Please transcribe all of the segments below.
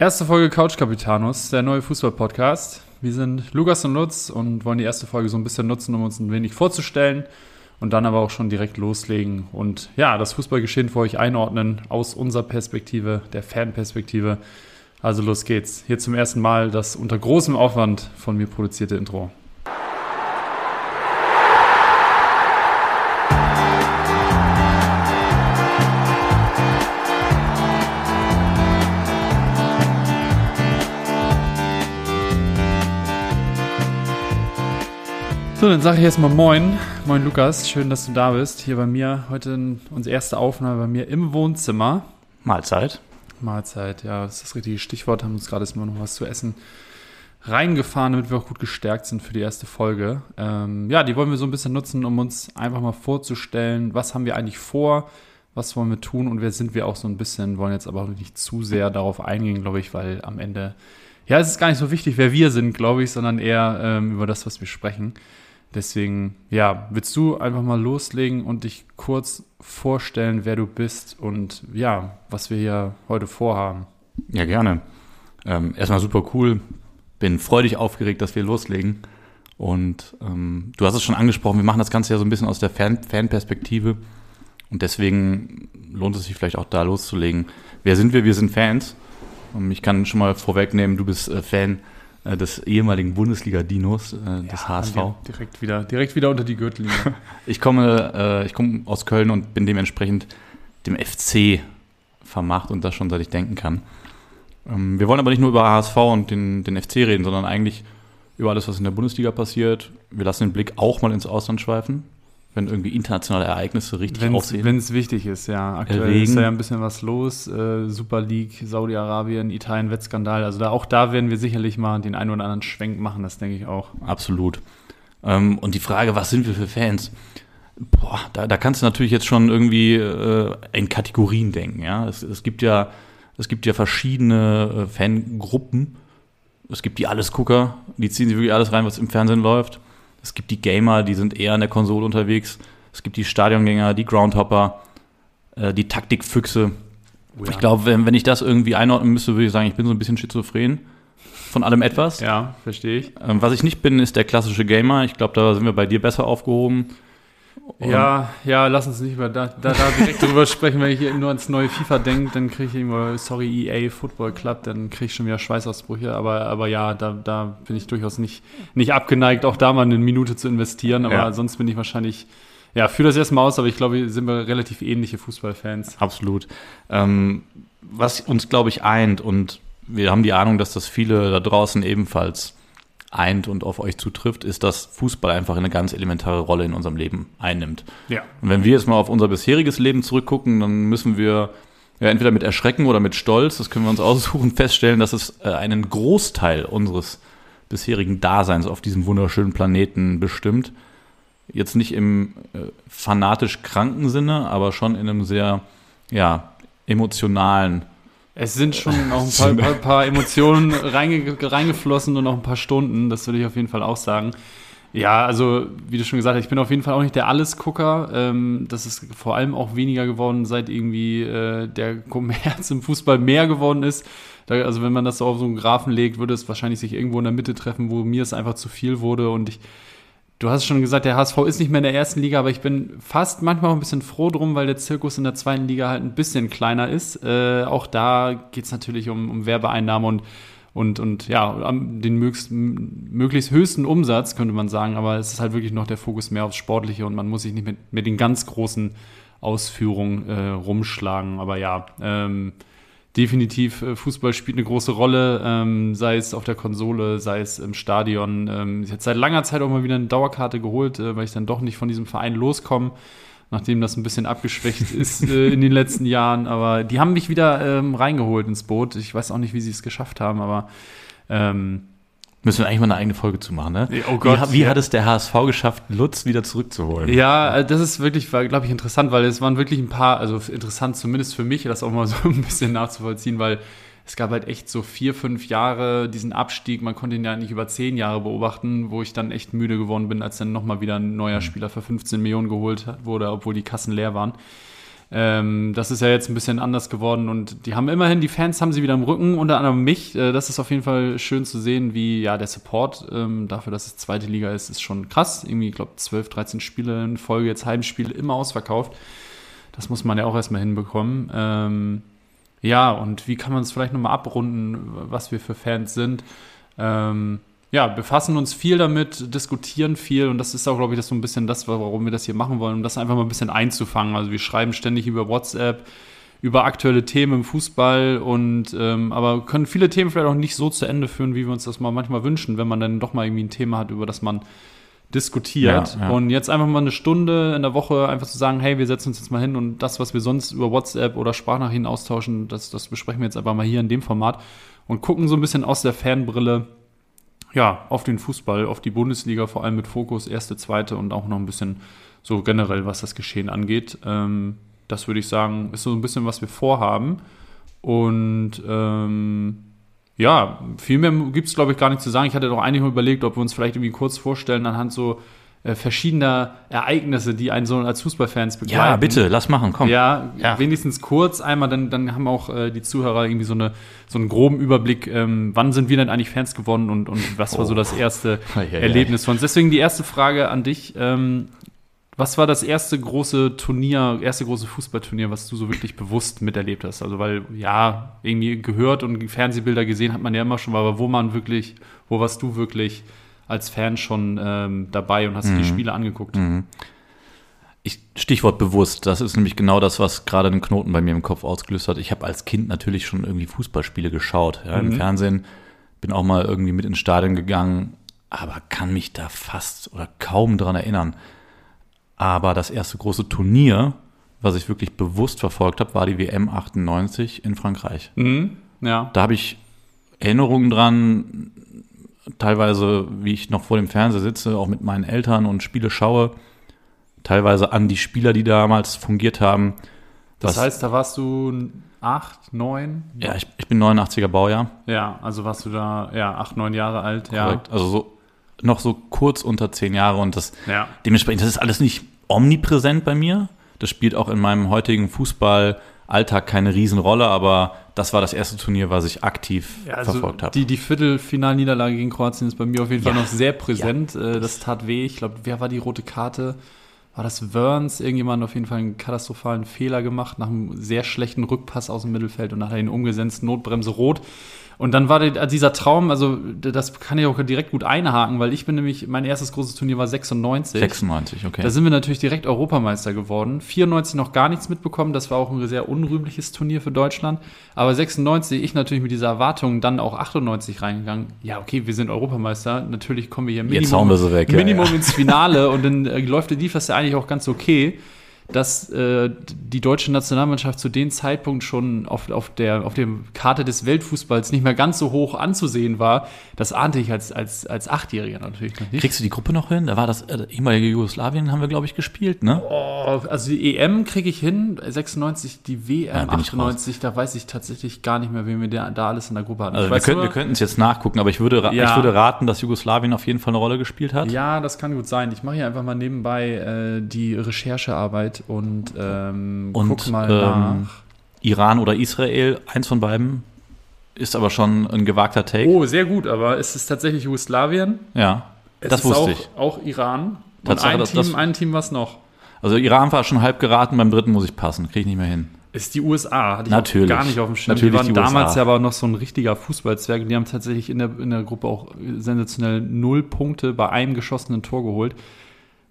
Erste Folge Couch Capitanus, der neue Fußball-Podcast. Wir sind Lukas und Lutz und wollen die erste Folge so ein bisschen nutzen, um uns ein wenig vorzustellen und dann aber auch schon direkt loslegen und ja, das Fußballgeschehen für euch einordnen aus unserer Perspektive, der Fanperspektive. Also los geht's. Hier zum ersten Mal das unter großem Aufwand von mir produzierte Intro. So, dann sage ich erstmal Moin. Moin Lukas, schön, dass du da bist. Hier bei mir heute unsere erste Aufnahme bei mir im Wohnzimmer. Mahlzeit. Mahlzeit, ja, das ist das richtige Stichwort. Haben uns gerade erstmal noch was zu essen reingefahren, damit wir auch gut gestärkt sind für die erste Folge. Ähm, ja, die wollen wir so ein bisschen nutzen, um uns einfach mal vorzustellen, was haben wir eigentlich vor, was wollen wir tun und wer sind wir auch so ein bisschen, wollen jetzt aber auch nicht zu sehr darauf eingehen, glaube ich, weil am Ende, ja, es ist gar nicht so wichtig, wer wir sind, glaube ich, sondern eher ähm, über das, was wir sprechen. Deswegen, ja, willst du einfach mal loslegen und dich kurz vorstellen, wer du bist und ja, was wir hier heute vorhaben? Ja, gerne. Ähm, erstmal super cool. Bin freudig aufgeregt, dass wir loslegen. Und ähm, du hast es schon angesprochen, wir machen das Ganze ja so ein bisschen aus der Fan Fanperspektive. Und deswegen lohnt es sich vielleicht auch da loszulegen. Wer sind wir? Wir sind Fans. Und ich kann schon mal vorwegnehmen, du bist äh, Fan äh, des ehemaligen Bundesliga-Dinos, äh, des ja, HSV. Direkt wieder, direkt wieder unter die Gürtellinie. ich komme, äh, ich komme aus Köln und bin dementsprechend dem FC vermacht und das schon seit ich denken kann. Ähm, wir wollen aber nicht nur über HSV und den, den FC reden, sondern eigentlich über alles, was in der Bundesliga passiert. Wir lassen den Blick auch mal ins Ausland schweifen wenn irgendwie internationale Ereignisse richtig wenn's, aussehen. Wenn es wichtig ist, ja. Aktuell Erregen. ist da ja ein bisschen was los. Äh, Super League, Saudi-Arabien, Italien, Wettskandal. Also da, auch da werden wir sicherlich mal den einen oder anderen Schwenk machen, das denke ich auch. Absolut. Ähm, und die Frage, was sind wir für Fans? Boah, da, da kannst du natürlich jetzt schon irgendwie äh, in Kategorien denken, ja. Es, es, gibt ja. es gibt ja verschiedene äh, Fangruppen. Es gibt die Allesgucker, die ziehen sich wirklich alles rein, was im Fernsehen läuft. Es gibt die Gamer, die sind eher an der Konsole unterwegs. Es gibt die Stadiongänger, die Groundhopper, äh, die Taktikfüchse. Oh ja. Ich glaube, wenn, wenn ich das irgendwie einordnen müsste, würde ich sagen, ich bin so ein bisschen schizophren. Von allem etwas. Ja, verstehe ich. Ähm, was ich nicht bin, ist der klassische Gamer. Ich glaube, da sind wir bei dir besser aufgehoben. Ja, ja, lass uns nicht mehr da, da, da direkt drüber sprechen. Wenn ich nur ans neue FIFA denke, dann kriege ich immer, sorry, EA Football Club, dann kriege ich schon wieder Schweißausbrüche. Aber, aber ja, da, da bin ich durchaus nicht, nicht abgeneigt, auch da mal eine Minute zu investieren. Aber ja. sonst bin ich wahrscheinlich, ja, fühle das erstmal aus, aber ich glaube, sind wir relativ ähnliche Fußballfans. Absolut. Ähm, was uns, glaube ich, eint und wir haben die Ahnung, dass das viele da draußen ebenfalls eint und auf euch zutrifft, ist, dass Fußball einfach eine ganz elementare Rolle in unserem Leben einnimmt. Ja. Und wenn wir jetzt mal auf unser bisheriges Leben zurückgucken, dann müssen wir ja, entweder mit Erschrecken oder mit Stolz, das können wir uns aussuchen, feststellen, dass es äh, einen Großteil unseres bisherigen Daseins auf diesem wunderschönen Planeten bestimmt. Jetzt nicht im äh, fanatisch kranken Sinne, aber schon in einem sehr ja, emotionalen es sind schon noch ein paar, paar, paar Emotionen reinge, reingeflossen und noch ein paar Stunden, das würde ich auf jeden Fall auch sagen. Ja, also wie du schon gesagt hast, ich bin auf jeden Fall auch nicht der Allesgucker. Ähm, das ist vor allem auch weniger geworden, seit irgendwie äh, der Kommerz im Fußball mehr geworden ist. Da, also wenn man das so auf so einen Graphen legt, würde es wahrscheinlich sich irgendwo in der Mitte treffen, wo mir es einfach zu viel wurde und ich Du hast schon gesagt, der HSV ist nicht mehr in der ersten Liga, aber ich bin fast manchmal auch ein bisschen froh drum, weil der Zirkus in der zweiten Liga halt ein bisschen kleiner ist. Äh, auch da geht es natürlich um, um Werbeeinnahmen und, und, und ja, den möglichst, möglichst höchsten Umsatz, könnte man sagen. Aber es ist halt wirklich noch der Fokus mehr aufs Sportliche und man muss sich nicht mit, mit den ganz großen Ausführungen äh, rumschlagen. Aber ja, ähm, definitiv, äh, Fußball spielt eine große Rolle, ähm, sei es auf der Konsole, sei es im Stadion. Ähm, ich habe seit langer Zeit auch mal wieder eine Dauerkarte geholt, äh, weil ich dann doch nicht von diesem Verein loskomme, nachdem das ein bisschen abgeschwächt ist äh, in den letzten Jahren. Aber die haben mich wieder ähm, reingeholt ins Boot. Ich weiß auch nicht, wie sie es geschafft haben, aber ähm, Müssen wir eigentlich mal eine eigene Folge zu machen, ne? Oh Gott. Wie, wie ja. hat es der HSV geschafft, Lutz wieder zurückzuholen? Ja, äh, das ist wirklich, glaube ich, interessant, weil es waren wirklich ein paar, also interessant zumindest für mich, das auch mal so ein bisschen nachzuvollziehen, weil es gab halt echt so vier, fünf Jahre diesen Abstieg. Man konnte ihn ja nicht über zehn Jahre beobachten, wo ich dann echt müde geworden bin, als dann nochmal wieder ein neuer mhm. Spieler für 15 Millionen geholt wurde, obwohl die Kassen leer waren. Ähm, das ist ja jetzt ein bisschen anders geworden und die haben immerhin, die Fans haben sie wieder im Rücken, unter anderem mich. Äh, das ist auf jeden Fall schön zu sehen, wie ja der Support ähm, dafür, dass es zweite Liga ist, ist schon krass. Irgendwie, ich glaube, 12, 13 Spiele in Folge, jetzt Heimspiele immer ausverkauft. Das muss man ja auch erstmal hinbekommen. Ähm, ja, und wie kann man es vielleicht nochmal abrunden, was wir für Fans sind? Ähm, ja, befassen uns viel damit, diskutieren viel und das ist auch, glaube ich, das so ein bisschen das, warum wir das hier machen wollen, um das einfach mal ein bisschen einzufangen. Also wir schreiben ständig über WhatsApp, über aktuelle Themen im Fußball und ähm, aber können viele Themen vielleicht auch nicht so zu Ende führen, wie wir uns das mal manchmal wünschen, wenn man dann doch mal irgendwie ein Thema hat, über das man diskutiert. Ja, ja. Und jetzt einfach mal eine Stunde in der Woche einfach zu sagen, hey, wir setzen uns jetzt mal hin und das, was wir sonst über WhatsApp oder Sprachnachrichten austauschen, das, das besprechen wir jetzt einfach mal hier in dem Format und gucken so ein bisschen aus der Fanbrille ja, auf den Fußball, auf die Bundesliga, vor allem mit Fokus, erste, zweite und auch noch ein bisschen so generell, was das Geschehen angeht. Ähm, das würde ich sagen, ist so ein bisschen, was wir vorhaben. Und ähm, ja, viel mehr gibt es, glaube ich, gar nicht zu sagen. Ich hatte doch eigentlich mal überlegt, ob wir uns vielleicht irgendwie kurz vorstellen anhand so äh, verschiedener Ereignisse, die einen so als Fußballfans begleiten. Ja, bitte, lass machen, komm. Ja, ja. wenigstens kurz einmal, dann, dann haben auch äh, die Zuhörer irgendwie so, eine, so einen groben Überblick, ähm, wann sind wir denn eigentlich Fans geworden und, und was war so das erste oh. Erlebnis von uns. Deswegen die erste Frage an dich. Ähm, was war das erste große Turnier, erste große Fußballturnier, was du so wirklich bewusst miterlebt hast? Also, weil, ja, irgendwie gehört und Fernsehbilder gesehen hat man ja immer schon, aber wo man wirklich, wo warst du wirklich als Fan schon ähm, dabei und hast mhm. dir die Spiele angeguckt. Mhm. Ich, Stichwort bewusst, das ist nämlich genau das, was gerade den Knoten bei mir im Kopf ausgelöst hat. Ich habe als Kind natürlich schon irgendwie Fußballspiele geschaut, ja, mhm. im Fernsehen, bin auch mal irgendwie mit ins Stadion gegangen, aber kann mich da fast oder kaum dran erinnern. Aber das erste große Turnier, was ich wirklich bewusst verfolgt habe, war die WM 98 in Frankreich. Mhm, ja. Da habe ich Erinnerungen dran, teilweise, wie ich noch vor dem Fernseher sitze, auch mit meinen Eltern und Spiele schaue, teilweise an die Spieler, die damals fungiert haben. Das heißt, da warst du acht, neun? Ja, ich, ich bin 89er Baujahr. Ja, also warst du da, ja, acht, neun Jahre alt, Korrekt. ja. Also so, noch so kurz unter zehn Jahre und das, ja. dementsprechend, das ist alles nicht omnipräsent bei mir. Das spielt auch in meinem heutigen Fußballalltag keine Riesenrolle, aber das war das erste Turnier, was ich aktiv ja, also verfolgt habe. Die, die Viertelfinalniederlage gegen Kroatien ist bei mir auf jeden ja. Fall noch sehr präsent. Ja. Äh, das tat weh. Ich glaube, wer war die rote Karte? War das Werns? Irgendjemand auf jeden Fall einen katastrophalen Fehler gemacht nach einem sehr schlechten Rückpass aus dem Mittelfeld und nachher ihn umgesetzt. Notbremse rot. Und dann war dieser Traum, also das kann ich auch direkt gut einhaken, weil ich bin nämlich, mein erstes großes Turnier war 96. 96, okay. Da sind wir natürlich direkt Europameister geworden. 94 noch gar nichts mitbekommen, das war auch ein sehr unrühmliches Turnier für Deutschland. Aber 96, ich natürlich mit dieser Erwartung dann auch 98 reingegangen. Ja, okay, wir sind Europameister, natürlich kommen wir hier Minimum, weg, Minimum ja, ja. ins Finale und dann äh, läuft lief das ja eigentlich auch ganz okay dass äh, die deutsche Nationalmannschaft zu dem Zeitpunkt schon auf, auf, der, auf der Karte des Weltfußballs nicht mehr ganz so hoch anzusehen war, das ahnte ich als, als, als Achtjähriger natürlich noch nicht. Kriegst du die Gruppe noch hin? Da war das äh, ehemalige Jugoslawien, haben wir, glaube ich, gespielt, ne? Oh, also die EM kriege ich hin, 96, die WM ja, 98, da weiß ich tatsächlich gar nicht mehr, wen wir da, da alles in der Gruppe hatten. Also wir, können, wir könnten es jetzt nachgucken, aber ich würde, ja. ich würde raten, dass Jugoslawien auf jeden Fall eine Rolle gespielt hat. Ja, das kann gut sein. Ich mache hier einfach mal nebenbei äh, die Recherchearbeit und, ähm, und guck mal ähm, nach. Iran oder Israel, eins von beiden, ist aber schon ein gewagter Take. Oh, sehr gut, aber es ist tatsächlich Jugoslawien. Ja, es das wusste auch, ich. Auch Iran. Und ein Team, das, ein Team was noch. Also Iran war schon halb geraten, beim dritten muss ich passen, kriege ich nicht mehr hin. Ist die USA, hatte ich Natürlich. gar nicht auf dem Schirm. Natürlich die waren die damals ja aber noch so ein richtiger Fußballzwerg. Die haben tatsächlich in der, in der Gruppe auch sensationell null Punkte bei einem geschossenen Tor geholt.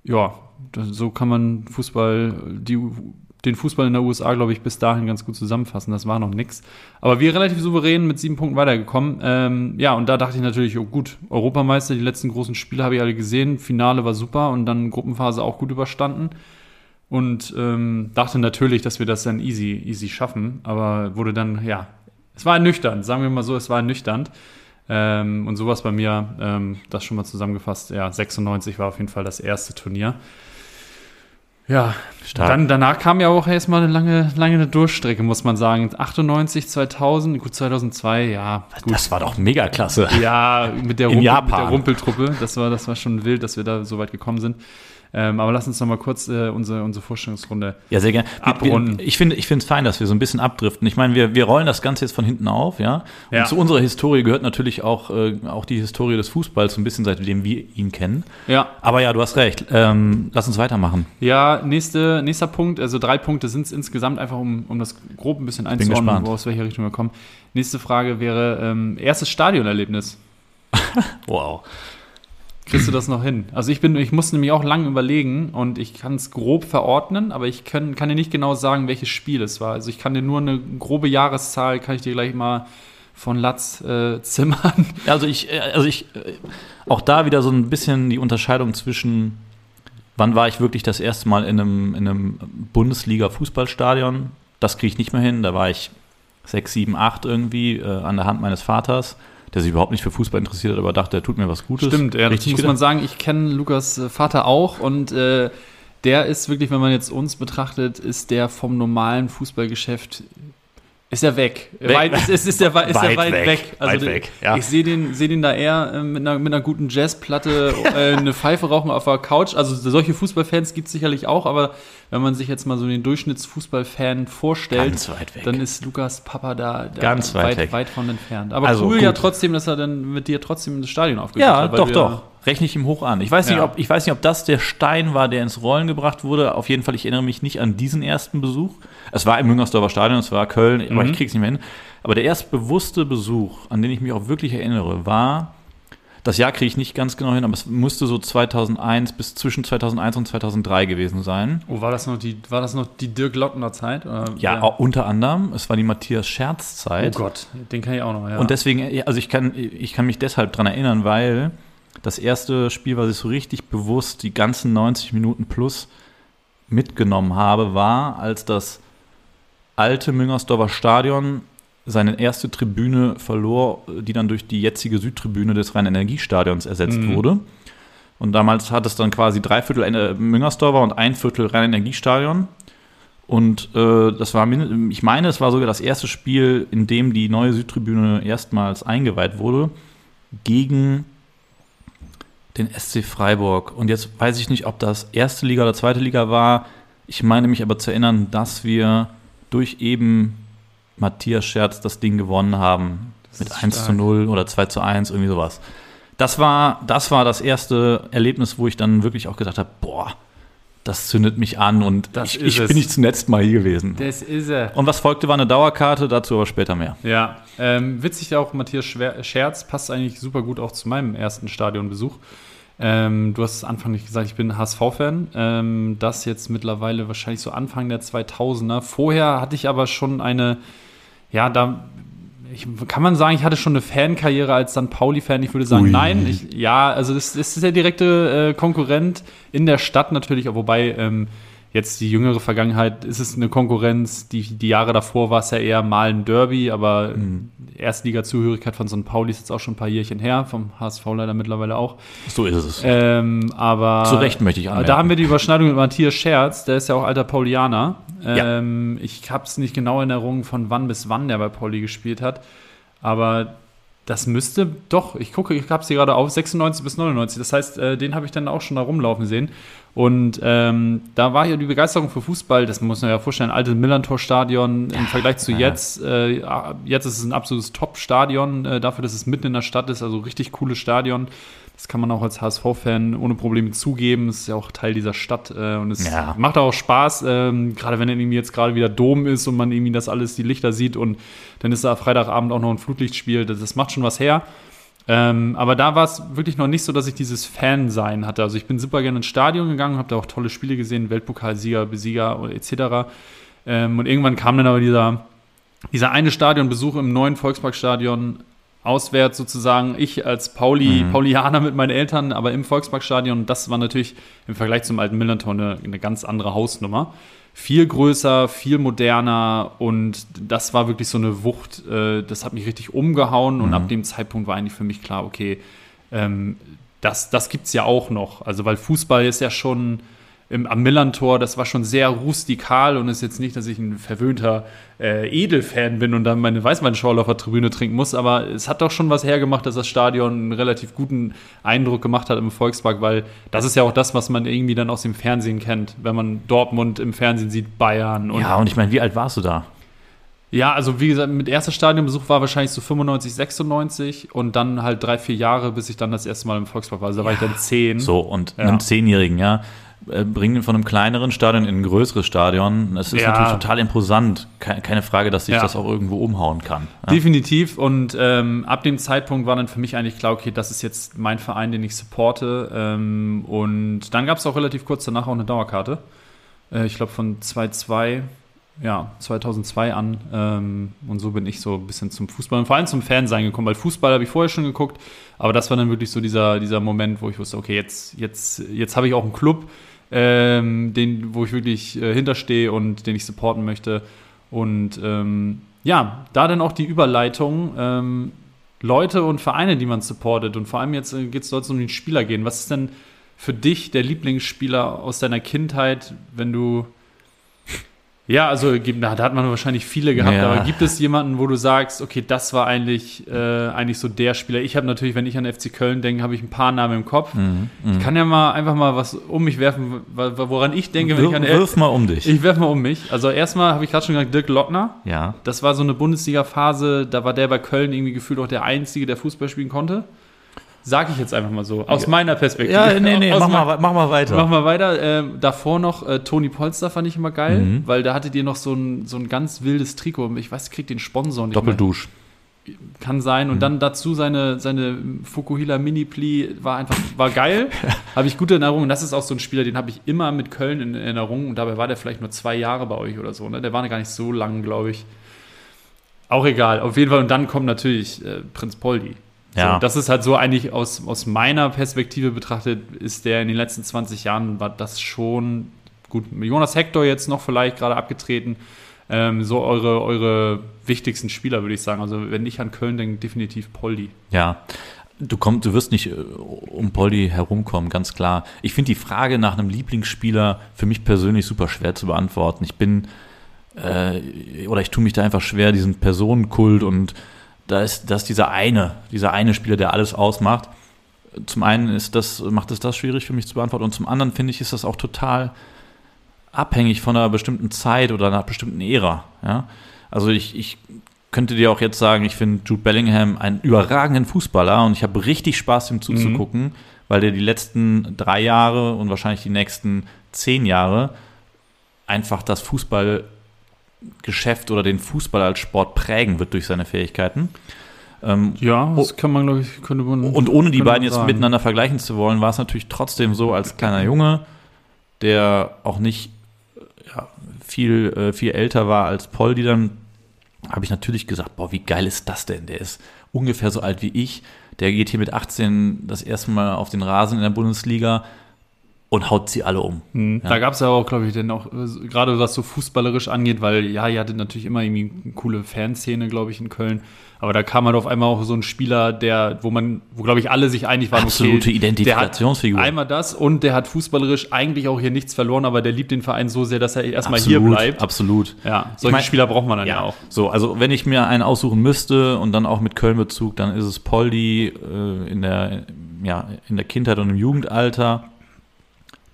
Ja, so kann man Fußball, die, den Fußball in der USA, glaube ich, bis dahin ganz gut zusammenfassen. Das war noch nichts. Aber wir relativ souverän mit sieben Punkten weitergekommen. Ähm, ja, und da dachte ich natürlich, oh gut, Europameister, die letzten großen Spiele habe ich alle gesehen. Finale war super und dann Gruppenphase auch gut überstanden. Und ähm, dachte natürlich, dass wir das dann easy, easy schaffen. Aber wurde dann, ja, es war ernüchternd, sagen wir mal so, es war ernüchternd. Ähm, und sowas bei mir, ähm, das schon mal zusammengefasst, ja, 96 war auf jeden Fall das erste Turnier. Ja, Stark. dann danach kam ja auch erstmal eine lange, lange eine Durchstrecke, muss man sagen. 98, 2000, gut 2002, ja. Gut. Das war doch mega klasse. Ja, mit der, Rumpel, mit der Rumpeltruppe, das war, das war schon wild, dass wir da so weit gekommen sind. Ähm, aber lass uns noch mal kurz äh, unsere, unsere Vorstellungsrunde Ja, sehr gerne. abrunden. Ich finde es fein, dass wir so ein bisschen abdriften. Ich meine, wir, wir rollen das Ganze jetzt von hinten auf, ja. Und Ja. zu unserer Historie gehört natürlich auch, äh, auch die Historie des Fußballs, so ein bisschen seitdem wir ihn kennen. Ja, Aber ja, du hast recht. Ähm, lass uns weitermachen. Ja, nächste, nächster Punkt, also drei Punkte sind es insgesamt, einfach um, um das grob ein bisschen einzuordnen, aus welcher Richtung wir kommen. Nächste Frage wäre, ähm, erstes Stadionerlebnis. Wow. Kriegst du das noch hin? Also ich bin, ich muss nämlich auch lange überlegen und ich kann es grob verordnen, aber ich kann, kann dir nicht genau sagen, welches Spiel es war. Also ich kann dir nur eine grobe Jahreszahl, kann ich dir gleich mal von Latz äh, zimmern. Also ich, äh, also ich, äh, auch da wieder so ein bisschen die Unterscheidung zwischen, wann war ich wirklich das erste Mal in einem, in einem Bundesliga-Fußballstadion? Das kriege ich nicht mehr hin. Da war ich sechs, sieben, acht irgendwie äh, an der Hand meines Vaters, der sich überhaupt nicht für Fußball interessiert hat, aber dachte, er tut mir was Gutes. Stimmt, ja, Richtig muss gedacht. man sagen. Ich kenne Lukas äh, Vater auch und äh, der ist wirklich, wenn man jetzt uns betrachtet, ist der vom normalen Fußballgeschäft ist er weg. Weg. Weit, ist, ist, ist der, ist Weit der weit weg. weg. Also Weit der- weg, ja. Ich sehe den, seh den da eher äh, mit, einer, mit einer guten Jazzplatte äh, eine Pfeife rauchen auf der Couch. Also solche Fußballfans gibt es sicherlich auch, aber wenn man sich jetzt mal so den Durchschnittsfußballfan vorstellt, weit dann ist Lukas Papa da, da Ganz weit weg. weit von entfernt. Aber Also cool ja gut. trotzdem, dass er dann mit dir trotzdem das Stadion aufgesucht Ja, hat. weil doch, doch. Rechne ich ihm hoch an. Ich weiß, nicht, Ja. ob, ich weiß nicht, ob das der Stein war, der ins Rollen gebracht wurde. Auf jeden Fall, ich erinnere mich nicht an diesen ersten Besuch. Es war im Müngersdorfer Stadion, es war Köln, aber Mhm. ich krieg's nicht mehr hin. Aber der erst bewusste Besuch, an den ich mich auch wirklich erinnere, war, das Jahr kriege ich nicht ganz genau hin, aber es musste so 2001 bis zwischen 2001 und 2003 gewesen sein. Oh, war das noch die, war das noch die Dirk Lottner Zeit? Oder Ja, auch unter anderem. Es war die Matthias Oh Scherz-Zeit. Gott, den kann ich auch noch, ja. Und deswegen, also ich kann, ich kann mich deshalb dran erinnern, weil das erste Spiel, was ich so richtig bewusst die ganzen 90 Minuten plus mitgenommen habe, war, als das alte Müngersdorfer Stadion seine erste Tribüne verlor, die dann durch die jetzige Südtribüne des Rhein-Energiestadions ersetzt Mhm. wurde. Und damals hat es dann quasi drei Viertel äh, Müngersdorfer und ein Viertel Rhein-Energiestadion. Und äh, das war, ich meine, es war sogar das erste Spiel, in dem die neue Südtribüne erstmals eingeweiht wurde, gegen den SC Freiburg. Und jetzt weiß ich nicht, ob das erste Liga oder zweite Liga war. Ich meine mich aber zu erinnern, dass wir durch eben Matthias Scherz das Ding gewonnen haben. Das Mit ist 1 zu stark. 0 oder 2 zu 1, irgendwie sowas. Das war, das war das erste Erlebnis, wo ich dann wirklich auch gesagt habe, boah, das zündet mich an und Das ich, ich bin nicht zum letzten Mal hier gewesen. Das ist er. Und was folgte, war eine Dauerkarte, dazu aber später mehr. Ja, ähm, witzig auch, Matthias Scherz passt eigentlich super gut auch zu meinem ersten Stadionbesuch. Ähm, du hast es anfänglich gesagt, ich bin HSV-Fan. Ähm, das jetzt mittlerweile wahrscheinlich so Anfang der 2000er. Vorher hatte ich aber schon eine, ja, da ich, kann man sagen, ich hatte schon eine Fankarriere als St. Pauli-Fan. Ich würde sagen, Ui. nein. Ich, ja, also das, das ist der direkte äh, Konkurrent in der Stadt natürlich, wobei ähm, jetzt die jüngere Vergangenheit ist es eine Konkurrenz. Die, die Jahre davor war es ja eher mal ein Derby, aber Mhm. Erstliga-Zugehörigkeit von St. Pauli ist jetzt auch schon ein paar Jährchen her, vom HSV leider mittlerweile auch. So ist es. Ähm, aber Zu Recht möchte ich anmerken. da haben wir die Überschneidung mit Matthias Scherz, der ist ja auch alter Paulianer. Ja. Ähm, Ich habe es nicht genau in Erinnerung, von wann bis wann der bei Pauli gespielt hat. Aber das müsste doch, ich gucke, ich habe es hier gerade auf, 96 bis 99. Das heißt, äh, den habe ich dann auch schon da rumlaufen sehen. Und ähm, da war ja die Begeisterung für Fußball, das muss man ja vorstellen, alte Millantor-Stadion im Vergleich zu jetzt. Äh, jetzt ist es ein absolutes Top-Stadion, äh, dafür, dass es mitten in der Stadt ist, also richtig cooles Stadion. Das kann man auch als HSV-Fan ohne Probleme zugeben. Es ist ja auch Teil dieser Stadt äh, und es Ja. macht auch Spaß, ähm, gerade wenn dann irgendwie jetzt gerade wieder Dom ist und man irgendwie das alles, die Lichter sieht und dann ist da Freitagabend auch noch ein Flutlichtspiel. Das, das macht schon was her. Ähm, aber da war es wirklich noch nicht so, dass ich dieses Fan-Sein hatte. Also ich bin super gerne ins Stadion gegangen, habe da auch tolle Spiele gesehen, Weltpokalsieger, Besieger etc. Ähm, und irgendwann kam dann aber dieser, dieser eine Stadionbesuch im neuen Volksparkstadion auswärts sozusagen. Ich als Pauli, Mhm. Paulianer mit meinen Eltern, aber im Volksparkstadion. Das war natürlich im Vergleich zum alten Millanton eine, eine ganz andere Hausnummer. Viel größer, viel moderner und das war wirklich so eine Wucht. Äh, das hat mich richtig umgehauen und Mhm. ab dem Zeitpunkt war eigentlich für mich klar, okay, ähm, das, das gibt es ja auch noch. Also, weil Fußball ist ja schon im, am Millantor, das war schon sehr rustikal und ist jetzt nicht, dass ich ein verwöhnter äh, Edelfan bin und dann meine Weißweinschorle auf der Tribüne trinken muss, aber es hat doch schon was hergemacht, dass das Stadion einen relativ guten Eindruck gemacht hat im Volkspark, weil das ist ja auch das, was man irgendwie dann aus dem Fernsehen kennt, wenn man Dortmund im Fernsehen sieht, Bayern. Und ja, und ich meine, wie alt warst du da? Ja, also wie gesagt, mit erster Stadionbesuch war wahrscheinlich so 95, 96 und dann halt drei, vier Jahre, bis ich dann das erste Mal im Volkspark war. Also da war ich dann zehn. So, und ja. einem Zehnjährigen, ja. Äh, bringen ihn von einem kleineren Stadion in ein größeres Stadion. Das ist ja. natürlich total imposant. Keine Frage, dass sich ja. das auch irgendwo umhauen kann. Ja. Definitiv. Und ähm, ab dem Zeitpunkt war dann für mich eigentlich klar, okay, das ist jetzt mein Verein, den ich supporte. Ähm, und dann gab es auch relativ kurz danach auch eine Dauerkarte. Äh, ich glaube von 2-2 ja, 2002 an. Ähm, und so bin ich so ein bisschen zum Fußball und vor allem zum Fansein gekommen, weil Fußball habe ich vorher schon geguckt, aber das war dann wirklich so dieser, dieser Moment, wo ich wusste, okay, jetzt, jetzt, jetzt habe ich auch einen Club, ähm, den, wo ich wirklich äh, hinterstehe und den ich supporten möchte. Und ähm, ja, da dann auch die Überleitung. Ähm, Leute und Vereine, die man supportet. Und vor allem jetzt äh, geht es dort um den Spieler gehen. Was ist denn für dich der Lieblingsspieler aus deiner Kindheit, wenn du ja, also da hat man wahrscheinlich viele gehabt, ja. aber gibt es jemanden, wo du sagst, okay, das war eigentlich, äh, eigentlich so der Spieler? Ich habe natürlich, wenn ich an FC Köln denke, habe ich ein paar Namen im Kopf. Mhm, ich mhm. kann ja mal einfach mal was um mich werfen, woran ich denke, wenn Wir, ich an Wirf mal um dich. Ich werfe mal um mich. Also erstmal habe ich gerade schon gesagt, Dirk Lottner. Ja. Das war so eine Bundesliga-Phase, da war der bei Köln irgendwie gefühlt auch der Einzige, der Fußball spielen konnte. Sag ich jetzt einfach mal so, aus meiner Perspektive. Ja, nee, nee, mach mal, mach mal weiter. Mach mal weiter. Ähm, davor noch äh, Toni Polster fand ich immer geil, mhm. weil da hattet ihr noch so ein, so ein ganz wildes Trikot. Ich weiß, kriegt den Sponsor nicht Doppeldusch. Mehr. Kann sein. Und mhm. dann dazu seine, seine Fukuhila Mini-Pli war einfach, war geil. habe ich gute Erinnerungen. Das ist auch so ein Spieler, den habe ich immer mit Köln in Erinnerung. Und dabei war der vielleicht nur zwei Jahre bei euch oder so. Ne? Der war gar nicht so lang, glaube ich. Auch egal. Auf jeden Fall. Und dann kommt natürlich äh, Prinz Poldi. Ja. So, das ist halt so eigentlich aus, aus meiner Perspektive betrachtet, ist der in den letzten 20 Jahren, war das schon gut. Jonas Hector jetzt noch vielleicht gerade abgetreten. Ähm, so eure, eure wichtigsten Spieler, würde ich sagen. Also wenn ich an Köln denke, definitiv Poldi. Ja, Du, komm, du wirst nicht äh, um Poldi herumkommen, ganz klar. Ich finde die Frage nach einem Lieblingsspieler für mich persönlich super schwer zu beantworten. Ich bin, äh, oder ich tue mich da einfach schwer, diesen Personenkult und da ist, das dieser eine, dieser eine Spieler, der alles ausmacht. Zum einen ist das, macht es das schwierig für mich zu beantworten und zum anderen finde ich, ist das auch total abhängig von einer bestimmten Zeit oder einer bestimmten Ära. Ja? Also ich, ich könnte dir auch jetzt sagen, ich finde Jude Bellingham einen überragenden Fußballer und ich habe richtig Spaß, ihm zuzugucken, mhm. weil der die letzten drei Jahre und wahrscheinlich die nächsten zehn Jahre einfach das Fußball Geschäft oder den Fußball als Sport prägen wird durch seine Fähigkeiten. Ähm, ja, das kann man, glaube ich, könnte man. Und ohne die beiden jetzt miteinander vergleichen zu wollen, war es natürlich trotzdem so, als kleiner Junge, der auch nicht ja, viel, äh, viel älter war als Paul, die dann, habe ich natürlich gesagt, boah, wie geil ist das denn? Der ist ungefähr so alt wie ich. Der geht hier mit 18 das erste Mal auf den Rasen in der Bundesliga und haut sie alle um. Mhm. Ja. Da gab es ja auch, glaube ich, dann auch, äh, gerade was so fußballerisch angeht, weil ja, ihr hattet natürlich immer irgendwie eine coole Fanszene, glaube ich, in Köln. Aber da kam halt auf einmal auch so ein Spieler, der, wo man, wo glaube ich alle sich einig waren, absolute okay, Identifikationsfigur. einmal das und der hat fußballerisch eigentlich auch hier nichts verloren, aber der liebt den Verein so sehr, dass er erstmal hier bleibt. Absolut. Ja, solche ich mein, Spieler braucht man dann ja. ja. auch. So, also wenn ich mir einen aussuchen müsste und dann auch mit Köln-Bezug, dann ist es Poldi äh, in der, ja, in der Kindheit und im Jugendalter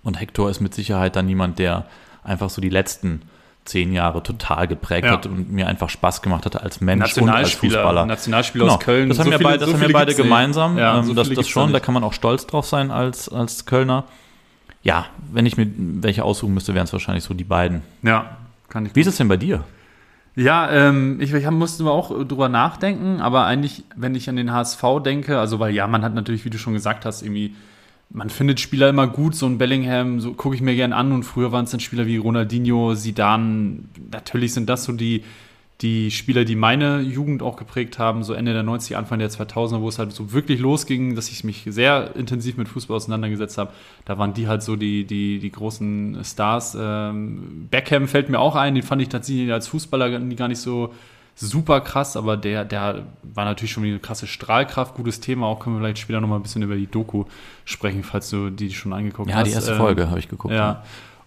und Hector ist mit Sicherheit dann niemand, der einfach so die letzten zehn Jahre total geprägt ja. hat und mir einfach Spaß gemacht hatte als Mensch und als Fußballer. Nationalspieler genau. aus Köln. Das haben, so wir, viele, beide, das so haben wir beide gemeinsam. Ja, ähm, so das, das schon, da kann man auch stolz drauf sein als, als Kölner. Ja, wenn ich mir welche aussuchen müsste, wären es wahrscheinlich so die beiden. Ja, kann ich. Wie ist es denn bei dir? Ja, ähm, ich, ich musste auch drüber nachdenken, aber eigentlich, wenn ich an den HSV denke, also weil ja, man hat natürlich, wie du schon gesagt hast, irgendwie man findet Spieler immer gut, so ein Bellingham, so gucke ich mir gern an und früher waren es dann Spieler wie Ronaldinho, Zidane, natürlich sind das so die, die Spieler, die meine Jugend auch geprägt haben, so Ende der 90er, Anfang der 2000er, wo es halt so wirklich losging, dass ich mich sehr intensiv mit Fußball auseinandergesetzt habe. Da waren die halt so die, die, die großen Stars. Ähm, Beckham fällt mir auch ein, den fand ich tatsächlich als Fußballer gar nicht so, super krass, aber der, der war natürlich schon eine krasse Strahlkraft, gutes Thema. Auch können wir vielleicht später nochmal ein bisschen über die Doku sprechen, falls du die schon angeguckt ja, hast. Ja, die erste Folge ähm, habe ich geguckt. Ja.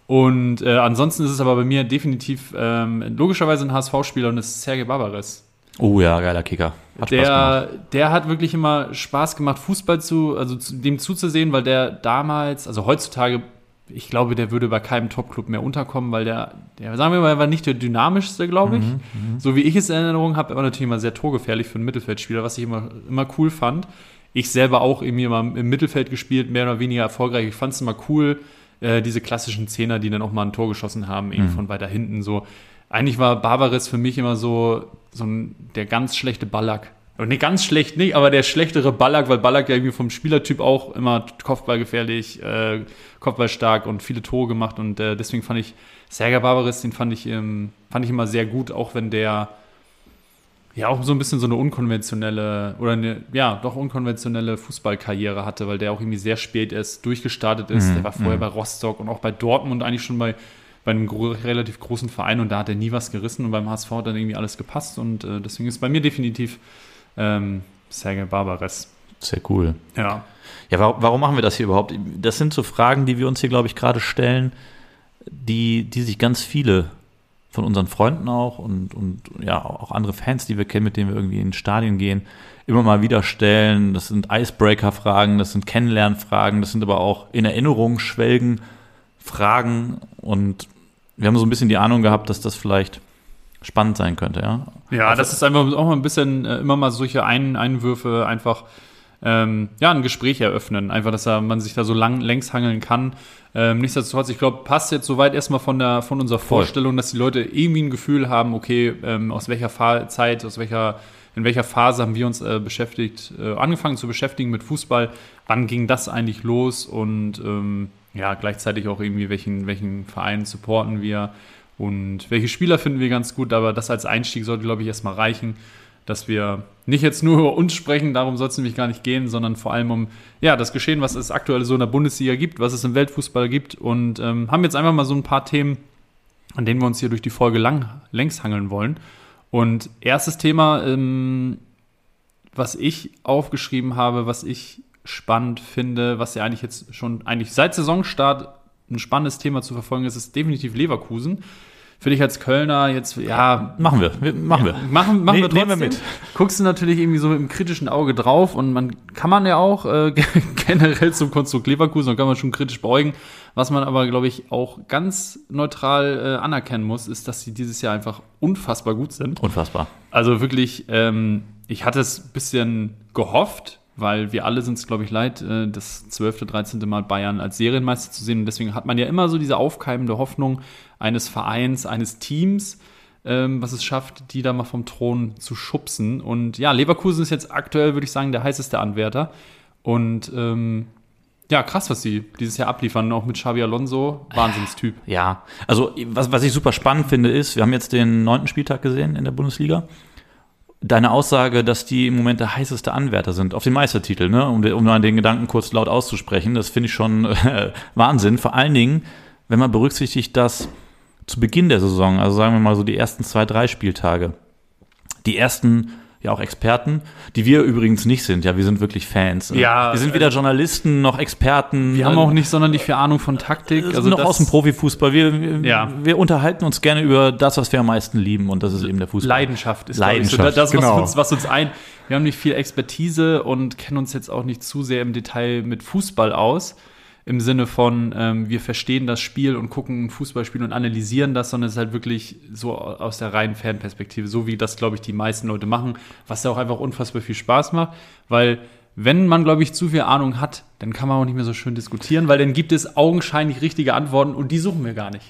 Und äh, ansonsten ist es aber bei mir definitiv ähm, logischerweise ein HSV-Spieler und das ist Sergei Barbares. Oh ja, geiler Kicker. Hat der, der hat wirklich immer Spaß gemacht, Fußball zu, also zu, dem zuzusehen, weil der damals, also heutzutage, ich glaube, der würde bei keinem Top-Club mehr unterkommen, weil der, der, sagen wir mal, war nicht der dynamischste, glaube ich. Mhm, mhm, so wie ich es in Erinnerung habe, aber natürlich immer sehr torgefährlich für einen Mittelfeldspieler, was ich immer, immer cool fand. Ich selber auch irgendwie immer im Mittelfeld gespielt, mehr oder weniger erfolgreich. Ich fand es immer cool, äh, diese klassischen Zehner, die dann auch mal ein Tor geschossen haben, eben mhm. von weiter hinten so eigentlich war Barbares für mich immer so, so ein, der ganz schlechte Ballack. Und nicht ganz schlecht nicht, aber der schlechtere Ballack, weil Ballack ja irgendwie vom Spielertyp auch immer Kopfballgefährlich, äh, Kopfballstark und viele Tore gemacht. Und äh, deswegen fand ich Sergei Barbares, den fand ich, ähm, fand ich immer sehr gut, auch wenn der ja auch so ein bisschen so eine unkonventionelle oder eine, ja, doch unkonventionelle Fußballkarriere hatte, weil der auch irgendwie sehr spät erst durchgestartet ist. Mhm. Der war vorher mhm. bei Rostock und auch bei Dortmund eigentlich schon bei bei einem relativ großen Verein und da hat er nie was gerissen und beim HSV hat dann irgendwie alles gepasst und äh, deswegen ist bei mir definitiv ähm, Sergei Barbares. Sehr cool. Ja. Ja, warum, warum machen wir das hier überhaupt? Das sind so Fragen, die wir uns hier, glaube ich, gerade stellen, die, die sich ganz viele von unseren Freunden auch und, und ja, auch andere Fans, die wir kennen, mit denen wir irgendwie in Stadien gehen, immer mal wieder stellen. Das sind Icebreaker-Fragen, das sind Kennenlernfragen, das sind aber auch in Erinnerung schwelgen Fragen und wir haben so ein bisschen die Ahnung gehabt, dass das vielleicht spannend sein könnte, ja. Ja, also, das ist einfach auch mal ein bisschen äh, immer mal solche ein Einwürfe einfach ähm, ja, ein Gespräch eröffnen. Einfach, dass er, man sich da so lang längs hangeln kann. Ähm, nichtsdestotrotz, ich glaube, passt jetzt soweit erstmal von, der, von unserer Vorstellung, dass die Leute irgendwie ein Gefühl haben, okay, ähm, aus welcher Fa Zeit, aus welcher, in welcher Phase haben wir uns äh, beschäftigt, äh, angefangen zu beschäftigen mit Fußball, wann ging das eigentlich los und ähm, ja, gleichzeitig auch irgendwie, welchen, welchen Verein supporten wir und welche Spieler finden wir ganz gut. Aber das als Einstieg sollte, glaube ich, erstmal reichen, dass wir nicht jetzt nur über uns sprechen, darum soll es nämlich gar nicht gehen, sondern vor allem um ja, das Geschehen, was es aktuell so in der Bundesliga gibt, was es im Weltfußball gibt und ähm, haben jetzt einfach mal so ein paar Themen, an denen wir uns hier durch die Folge lang, längs hangeln wollen. Und erstes Thema, ähm, was ich aufgeschrieben habe, was ich spannend finde, was ja eigentlich jetzt schon eigentlich seit Saisonstart ein spannendes Thema zu verfolgen ist, ist definitiv Leverkusen. Für dich als Kölner jetzt, ja. Machen wir, wir machen wir. Machen, machen wir trotzdem. Wir mit. Guckst du natürlich irgendwie so mit einem kritischen Auge drauf und man kann man ja auch äh, generell zum Konstrukt Leverkusen, kann man schon kritisch beugen. Was man aber, glaube ich, auch ganz neutral äh, anerkennen muss, ist, dass sie dieses Jahr einfach unfassbar gut sind. Unfassbar. Also wirklich, ähm, ich hatte es ein bisschen gehofft, weil wir alle sind es, glaube ich, leid, äh, das 12., 13. Mal Bayern als Serienmeister zu sehen. Und deswegen hat man ja immer so diese aufkeimende Hoffnung eines Vereins, eines Teams, ähm, was es schafft, die da mal vom Thron zu schubsen. Und ja, Leverkusen ist jetzt aktuell, würde ich sagen, der heißeste Anwärter. Und ähm, ja, krass, was sie dieses Jahr abliefern, auch mit Xabi Alonso, Wahnsinnstyp. Ja, also was, was ich super spannend finde, ist, wir haben jetzt den neunten Spieltag gesehen in der Bundesliga deine Aussage, dass die im Moment der heißeste Anwärter sind auf den Meistertitel, ne? um, um mal den Gedanken kurz laut auszusprechen, das finde ich schon äh, Wahnsinn. Vor allen Dingen, wenn man berücksichtigt, dass zu Beginn der Saison, also sagen wir mal so die ersten zwei, drei Spieltage, die ersten ja auch Experten, die wir übrigens nicht sind. Ja, wir sind wirklich Fans. Ja, wir sind weder Journalisten noch Experten. Wir haben auch nicht sonderlich viel Ahnung von Taktik. Also noch aus dem Profifußball. Wir, wir, ja. wir unterhalten uns gerne über das, was wir am meisten lieben und das ist eben der Fußball. Leidenschaft ist Leidenschaft, so, das, genau. was, uns, was uns ein. Wir haben nicht viel Expertise und kennen uns jetzt auch nicht zu sehr im Detail mit Fußball aus im Sinne von, ähm, wir verstehen das Spiel und gucken ein Fußballspiel und analysieren das, sondern es ist halt wirklich so aus der reinen Fanperspektive, so wie das, glaube ich, die meisten Leute machen, was ja auch einfach unfassbar viel Spaß macht, weil wenn man, glaube ich, zu viel Ahnung hat, dann kann man auch nicht mehr so schön diskutieren, weil dann gibt es augenscheinlich richtige Antworten und die suchen wir gar nicht.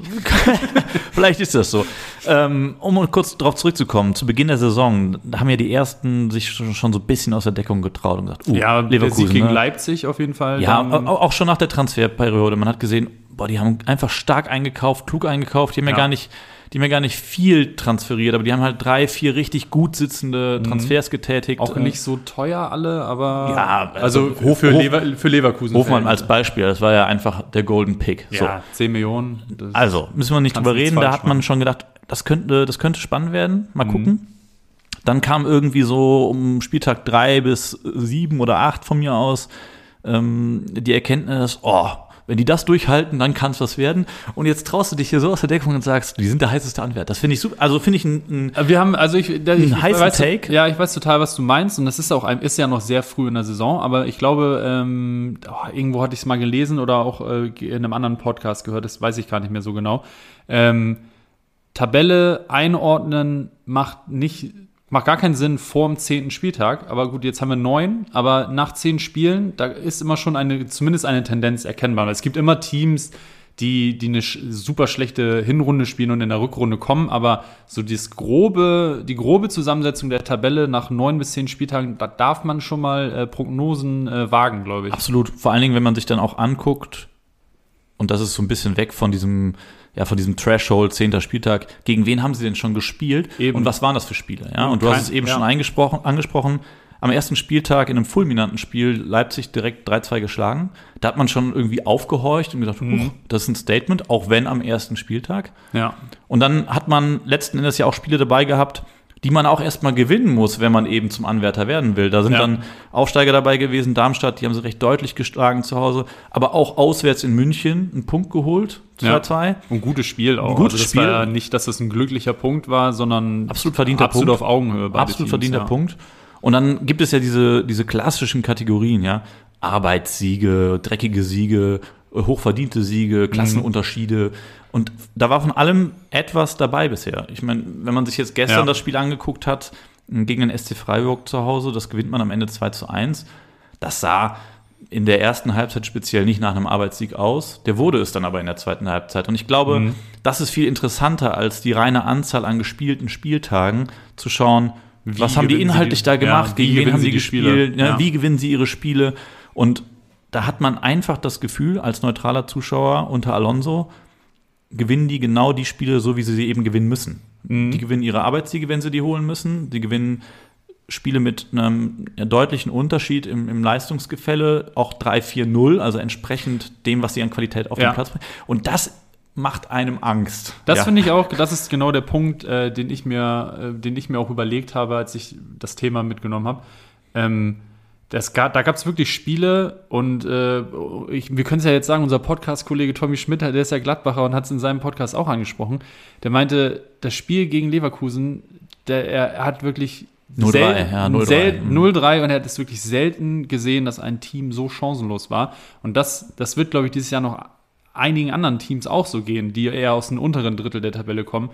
Vielleicht ist das so. Ähm, um kurz darauf zurückzukommen, zu Beginn der Saison haben ja die ersten sich schon so ein bisschen aus der Deckung getraut und gesagt, uh, ja, Leverkusen der Sieg gegen ne? Leipzig auf jeden Fall. Ja, auch schon nach der Transferperiode. Man hat gesehen, boah, die haben einfach stark eingekauft, klug eingekauft, die haben ja, ja gar nicht die haben ja gar nicht viel transferiert, aber die haben halt drei, vier richtig gut sitzende mhm. Transfers getätigt. Auch nicht so teuer alle, aber ja, also, also Hof, für, Hof, Lever, für Leverkusen. Hofmann als Beispiel, das war ja einfach der Golden Pick. Ja, so. 10 Millionen. Also, müssen wir nicht drüber reden, da hat man schon gedacht, das könnte, das könnte spannend werden. Mal mhm. gucken. Dann kam irgendwie so um Spieltag drei bis sieben oder acht von mir aus ähm, die Erkenntnis, oh, wenn die das durchhalten, dann kann es was werden. Und jetzt traust du dich hier so aus der Deckung und sagst, die sind der heißeste Anwärter. Das finde ich super. Also finde ich ein, ein, Wir haben, also ich, ich heißen weiß, Take. Ja, ich weiß total, was du meinst. Und das ist auch ein, ist ja noch sehr früh in der Saison. Aber ich glaube, ähm, oh, irgendwo hatte ich es mal gelesen oder auch äh, in einem anderen Podcast gehört. Das weiß ich gar nicht mehr so genau. Ähm, Tabelle einordnen macht nicht macht gar keinen Sinn vor dem zehnten Spieltag. Aber gut, jetzt haben wir neun. Aber nach zehn Spielen, da ist immer schon eine, zumindest eine Tendenz erkennbar. Es gibt immer Teams, die, die eine super schlechte Hinrunde spielen und in der Rückrunde kommen. Aber so das grobe, die grobe Zusammensetzung der Tabelle nach neun bis zehn Spieltagen, da darf man schon mal äh, Prognosen äh, wagen, glaube ich. Absolut. Vor allen Dingen, wenn man sich dann auch anguckt, und das ist so ein bisschen weg von diesem ja, von diesem Threshold, zehnter Spieltag, gegen wen haben sie denn schon gespielt eben. und was waren das für Spiele? Ja? Und du hast es eben ja. schon eingesprochen, angesprochen, am ersten Spieltag in einem fulminanten Spiel Leipzig direkt 3-2 geschlagen. Da hat man schon irgendwie aufgehorcht und gedacht, mhm. das ist ein Statement, auch wenn am ersten Spieltag. Ja. Und dann hat man letzten Endes ja auch Spiele dabei gehabt, die man auch erstmal gewinnen muss, wenn man eben zum Anwärter werden will. Da sind ja. dann Aufsteiger dabei gewesen, Darmstadt, die haben sie recht deutlich geschlagen zu Hause, aber auch auswärts in München einen Punkt geholt, 2-2. Ja. Ein gutes Spiel auch. Ein gutes also das Spiel. war ja nicht, dass es ein glücklicher Punkt war, sondern absolut verdienter absolut Punkt. auf Augenhöhe. Absolut Teams, verdienter ja. Punkt. Und dann gibt es ja diese, diese klassischen Kategorien, ja. Arbeitssiege, dreckige Siege, hochverdiente Siege, Klassenunterschiede. Und da war von allem etwas dabei bisher. Ich meine, wenn man sich jetzt gestern ja. das Spiel angeguckt hat, gegen den SC Freiburg zu Hause, das gewinnt man am Ende 2 zu 1. Das sah in der ersten Halbzeit speziell nicht nach einem Arbeitssieg aus. Der wurde es dann aber in der zweiten Halbzeit. Und ich glaube, mhm. das ist viel interessanter als die reine Anzahl an gespielten Spieltagen zu schauen, wie was haben die inhaltlich die, da gemacht, ja, gegen wen haben sie gespielt, ja, wie gewinnen sie ihre Spiele. Und da hat man einfach das Gefühl, als neutraler Zuschauer unter Alonso, gewinnen die genau die Spiele so, wie sie sie eben gewinnen müssen. Mhm. Die gewinnen ihre Arbeitssiege, wenn sie die holen müssen. Die gewinnen Spiele mit einem deutlichen Unterschied im, im Leistungsgefälle, auch 3-4-0, also entsprechend dem, was sie an Qualität auf ja. den Platz bringen. Und das macht einem Angst. Das ja. finde ich auch, das ist genau der Punkt, äh, den, ich mir, äh, den ich mir auch überlegt habe, als ich das Thema mitgenommen habe. Ähm, das gab, da gab es wirklich Spiele und äh, ich, wir können es ja jetzt sagen, unser Podcast-Kollege Tommy Schmidt, der ist ja Gladbacher und hat es in seinem Podcast auch angesprochen. Der meinte, das Spiel gegen Leverkusen, der, er, hat wirklich 0-3 ja, 0-3 mhm. und er hat es wirklich selten gesehen, dass ein Team so chancenlos war. Und das, das wird, glaube ich, dieses Jahr noch einigen anderen Teams auch so gehen, die eher aus dem unteren Drittel der Tabelle kommen.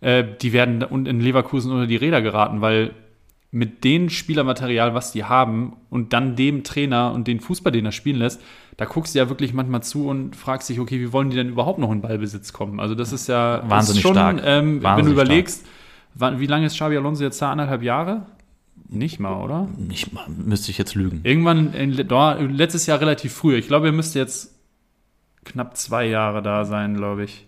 Äh, die werden in Leverkusen unter die Räder geraten, weil mit dem Spielermaterial, was die haben und dann dem Trainer und den Fußball, den er spielen lässt, da guckst du ja wirklich manchmal zu und fragst dich, okay, wie wollen die denn überhaupt noch in Ballbesitz kommen? Also das ist ja wahnsinnig ist schon, stark. Ähm, wahnsinnig wenn du überlegst, stark. wie lange ist Xabi Alonso jetzt da? Anderthalb Jahre? Nicht mal, oder? Nicht mal, müsste ich jetzt lügen. Irgendwann, in, letztes Jahr relativ früh. Ich glaube, er müsste jetzt knapp zwei Jahre da sein, glaube ich.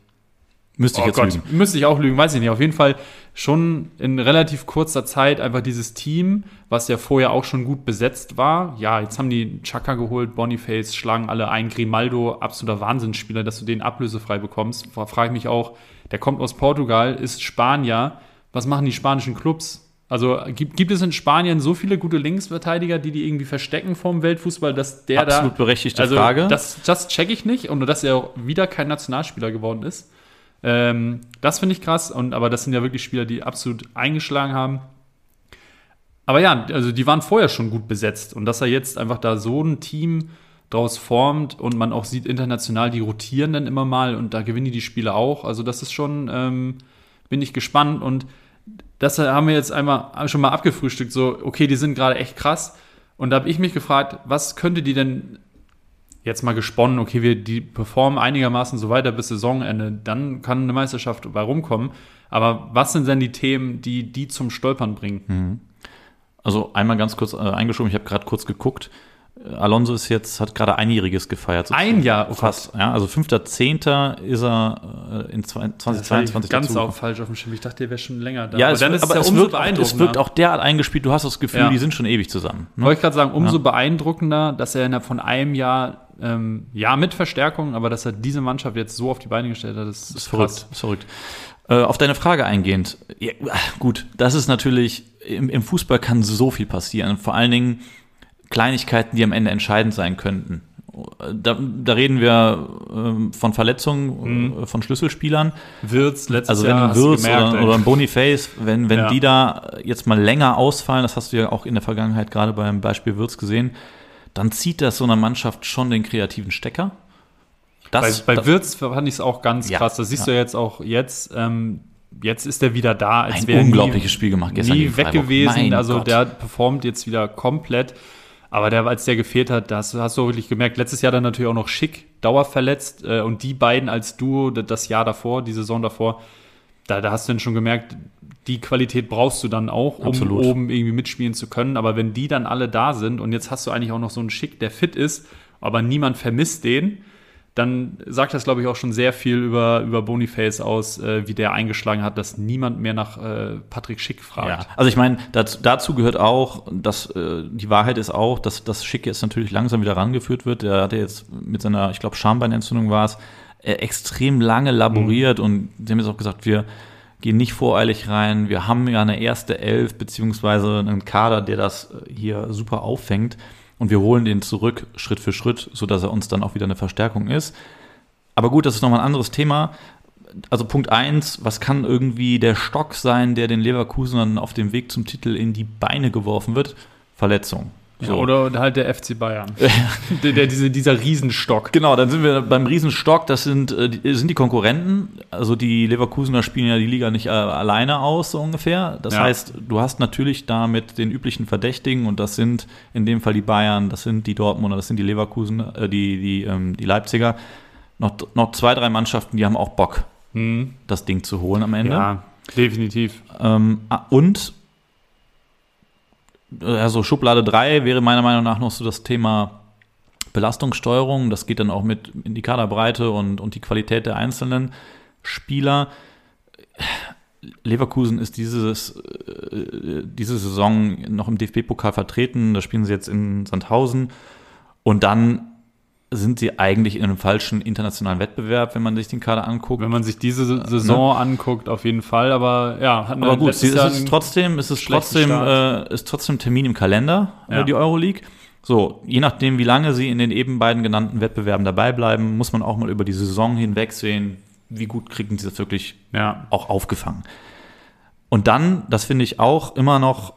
Müsste ich oh jetzt Gott, lügen. Müsste ich auch lügen, weiß ich nicht. Auf jeden Fall schon in relativ kurzer Zeit einfach dieses Team, was ja vorher auch schon gut besetzt war. Ja, jetzt haben die Chaka geholt, Boniface, schlagen alle ein. Grimaldo, absoluter Wahnsinnsspieler, dass du den ablösefrei bekommst. Frage ich mich auch, der kommt aus Portugal, ist Spanier. Was machen die spanischen Clubs? Also gibt, gibt es in Spanien so viele gute Linksverteidiger, die die irgendwie verstecken vom Weltfußball, dass der Absolut da. Absolut berechtigte also Frage. Das, das check ich nicht und dass er auch wieder kein Nationalspieler geworden ist. Ähm, das finde ich krass, und, aber das sind ja wirklich Spieler, die absolut eingeschlagen haben. Aber ja, also die waren vorher schon gut besetzt und dass er jetzt einfach da so ein Team draus formt und man auch sieht international, die rotieren dann immer mal und da gewinnen die die Spiele auch. Also das ist schon, ähm, bin ich gespannt und das haben wir jetzt einmal schon mal abgefrühstückt, so, okay, die sind gerade echt krass. Und da habe ich mich gefragt, was könnte die denn jetzt mal gesponnen, okay, wir die performen einigermaßen so weiter bis Saisonende, dann kann eine Meisterschaft bei rumkommen. Aber was sind denn die Themen, die die zum Stolpern bringen? Mhm. Also einmal ganz kurz äh, eingeschoben, ich habe gerade kurz geguckt. Alonso ist jetzt, hat gerade einjähriges gefeiert. Ein Jahr? Oh fast, ja. Also 5.10. ist er äh, in 2022 Ganz dazu. auch falsch auf dem Schirm. Ich dachte, der wäre schon länger da. Ja, aber, es, dann ist aber es, ja es, wirkt, es wirkt auch derart eingespielt. Du hast das Gefühl, ja. die sind schon ewig zusammen. Ne? Wollte ich gerade sagen, umso ja. beeindruckender, dass er innerhalb von einem Jahr, ähm, ja, mit Verstärkung, aber dass er diese Mannschaft jetzt so auf die Beine gestellt hat, das, ist, ist verrückt. Ist verrückt. Äh, auf deine Frage eingehend. Ja, gut, das ist natürlich, im, im Fußball kann so viel passieren. Vor allen Dingen Kleinigkeiten, die am Ende entscheidend sein könnten. Da, da reden wir ähm, von Verletzungen mhm. von Schlüsselspielern. Wirtz letztes also wenn Jahr Wirtz oder, oder, ein Boniface, wenn, wenn ja. die da jetzt mal länger ausfallen, das hast du ja auch in der Vergangenheit gerade beim Beispiel Wirtz gesehen, dann zieht das so einer Mannschaft schon den kreativen Stecker. Das, bei, bei das, Wirtz fand ich es auch ganz ja, krass. Das siehst ja. du jetzt auch jetzt. Ähm, jetzt ist er wieder da, als wäre ein unglaubliches nie, Spiel gemacht gestern nie weg gewesen. Mein also Gott. der performt jetzt wieder komplett. Aber der, als der gefehlt hat, das hast du wirklich gemerkt. Letztes Jahr dann natürlich auch noch Schick, dauerverletzt. Äh, und die beiden als Duo, das Jahr davor, die Saison davor, da, da hast du dann schon gemerkt, die Qualität brauchst du dann auch, um Absolut. oben irgendwie mitspielen zu können. Aber wenn die dann alle da sind und jetzt hast du eigentlich auch noch so einen Schick, der fit ist, aber niemand vermisst den, dann sagt das, glaube ich, auch schon sehr viel über, über Boniface aus, äh, wie der eingeschlagen hat, dass niemand mehr nach äh, Patrick Schick fragt. Ja. Also ich meine, dazu, dazu, gehört auch, dass äh, die Wahrheit ist auch, dass das Schick jetzt natürlich langsam wieder rangeführt wird. Der hatte jetzt mit seiner, ich glaube, Schambeinentzündung war es, äh, extrem lange laboriert mhm. und sie haben jetzt auch gesagt, wir gehen nicht voreilig rein. Wir haben ja eine erste Elf, beziehungsweise einen Kader, der das äh, hier super auffängt und wir holen den zurück Schritt für Schritt, sodass er uns dann auch wieder eine Verstärkung ist. Aber gut, das ist nochmal ein anderes Thema. Also Punkt 1, was kann irgendwie der Stock sein, der den Leverkusenern auf dem Weg zum Titel in die Beine geworfen wird? Verletzung. So. Ja, oder halt der FC Bayern. der, der, diese, dieser Riesenstock. Genau, dann sind wir beim Riesenstock. Das sind, äh, sind die Konkurrenten. Also die Leverkusener spielen ja die Liga nicht äh, alleine aus, so ungefähr. Das ja. heißt, du hast natürlich da mit den üblichen Verdächtigen und das sind in dem Fall die Bayern, das sind die Dortmunder, das sind die Leverkusen, äh, die, die, ähm, die Leipziger. Noch, noch zwei, drei Mannschaften, die haben auch Bock, hm. das Ding zu holen am Ende. Ja, definitiv. Ähm, ah, und also Schublade 3 wäre meiner Meinung nach noch so das Thema Belastungssteuerung. Das geht dann auch mit in die Kaderbreite und, und die Qualität der einzelnen Spieler. Leverkusen ist dieses, äh, diese Saison noch im DFB-Pokal vertreten. Da spielen sie jetzt in Sandhausen. Und dann sind sie eigentlich in einem falschen internationalen Wettbewerb, wenn man sich den Kader anguckt. Wenn man sich diese Saison ne? anguckt, auf jeden Fall. Aber ja, hat Aber gut, es ist trotzdem, es ist trotzdem, äh, ist trotzdem Termin im Kalender, ja. die Euroleague. So, je nachdem, wie lange sie in den eben beiden genannten Wettbewerben dabei bleiben, muss man auch mal über die Saison hinweg sehen, wie gut kriegen sie das wirklich ja. auch aufgefangen. Und dann, das finde ich auch immer noch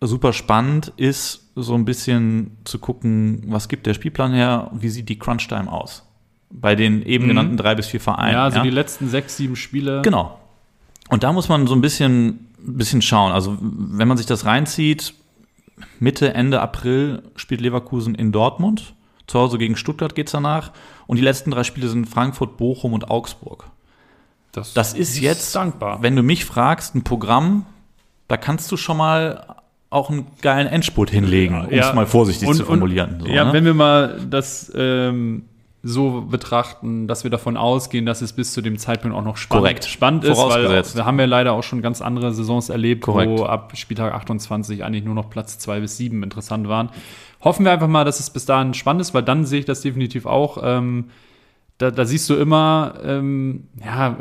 super spannend, ist so ein bisschen zu gucken, was gibt der Spielplan her, wie sieht die Crunch-Time aus? Bei den eben mhm. genannten drei bis vier Vereinen. Ja, also ja? die letzten sechs, sieben Spiele. Genau. Und da muss man so ein bisschen, bisschen schauen. Also, wenn man sich das reinzieht, Mitte, Ende April spielt Leverkusen in Dortmund. Zu Hause gegen Stuttgart geht es danach. Und die letzten drei Spiele sind Frankfurt, Bochum und Augsburg. Das, das ist, ist jetzt, dankbar. wenn du mich fragst, ein Programm, da kannst du schon mal auch einen geilen Endspurt hinlegen, um es mal vorsichtig und, zu formulieren. Und, so, ja, ne? wenn wir mal das ähm, so betrachten, dass wir davon ausgehen, dass es bis zu dem Zeitpunkt auch noch spannend, Korrekt. spannend ist, weil wir haben ja leider auch schon ganz andere Saisons erlebt, Korrekt. wo ab Spieltag 28 eigentlich nur noch Platz 2 bis 7 interessant waren. Hoffen wir einfach mal, dass es bis dahin spannend ist, weil dann sehe ich das definitiv auch. Ähm, da, da, siehst du immer, ähm, ja,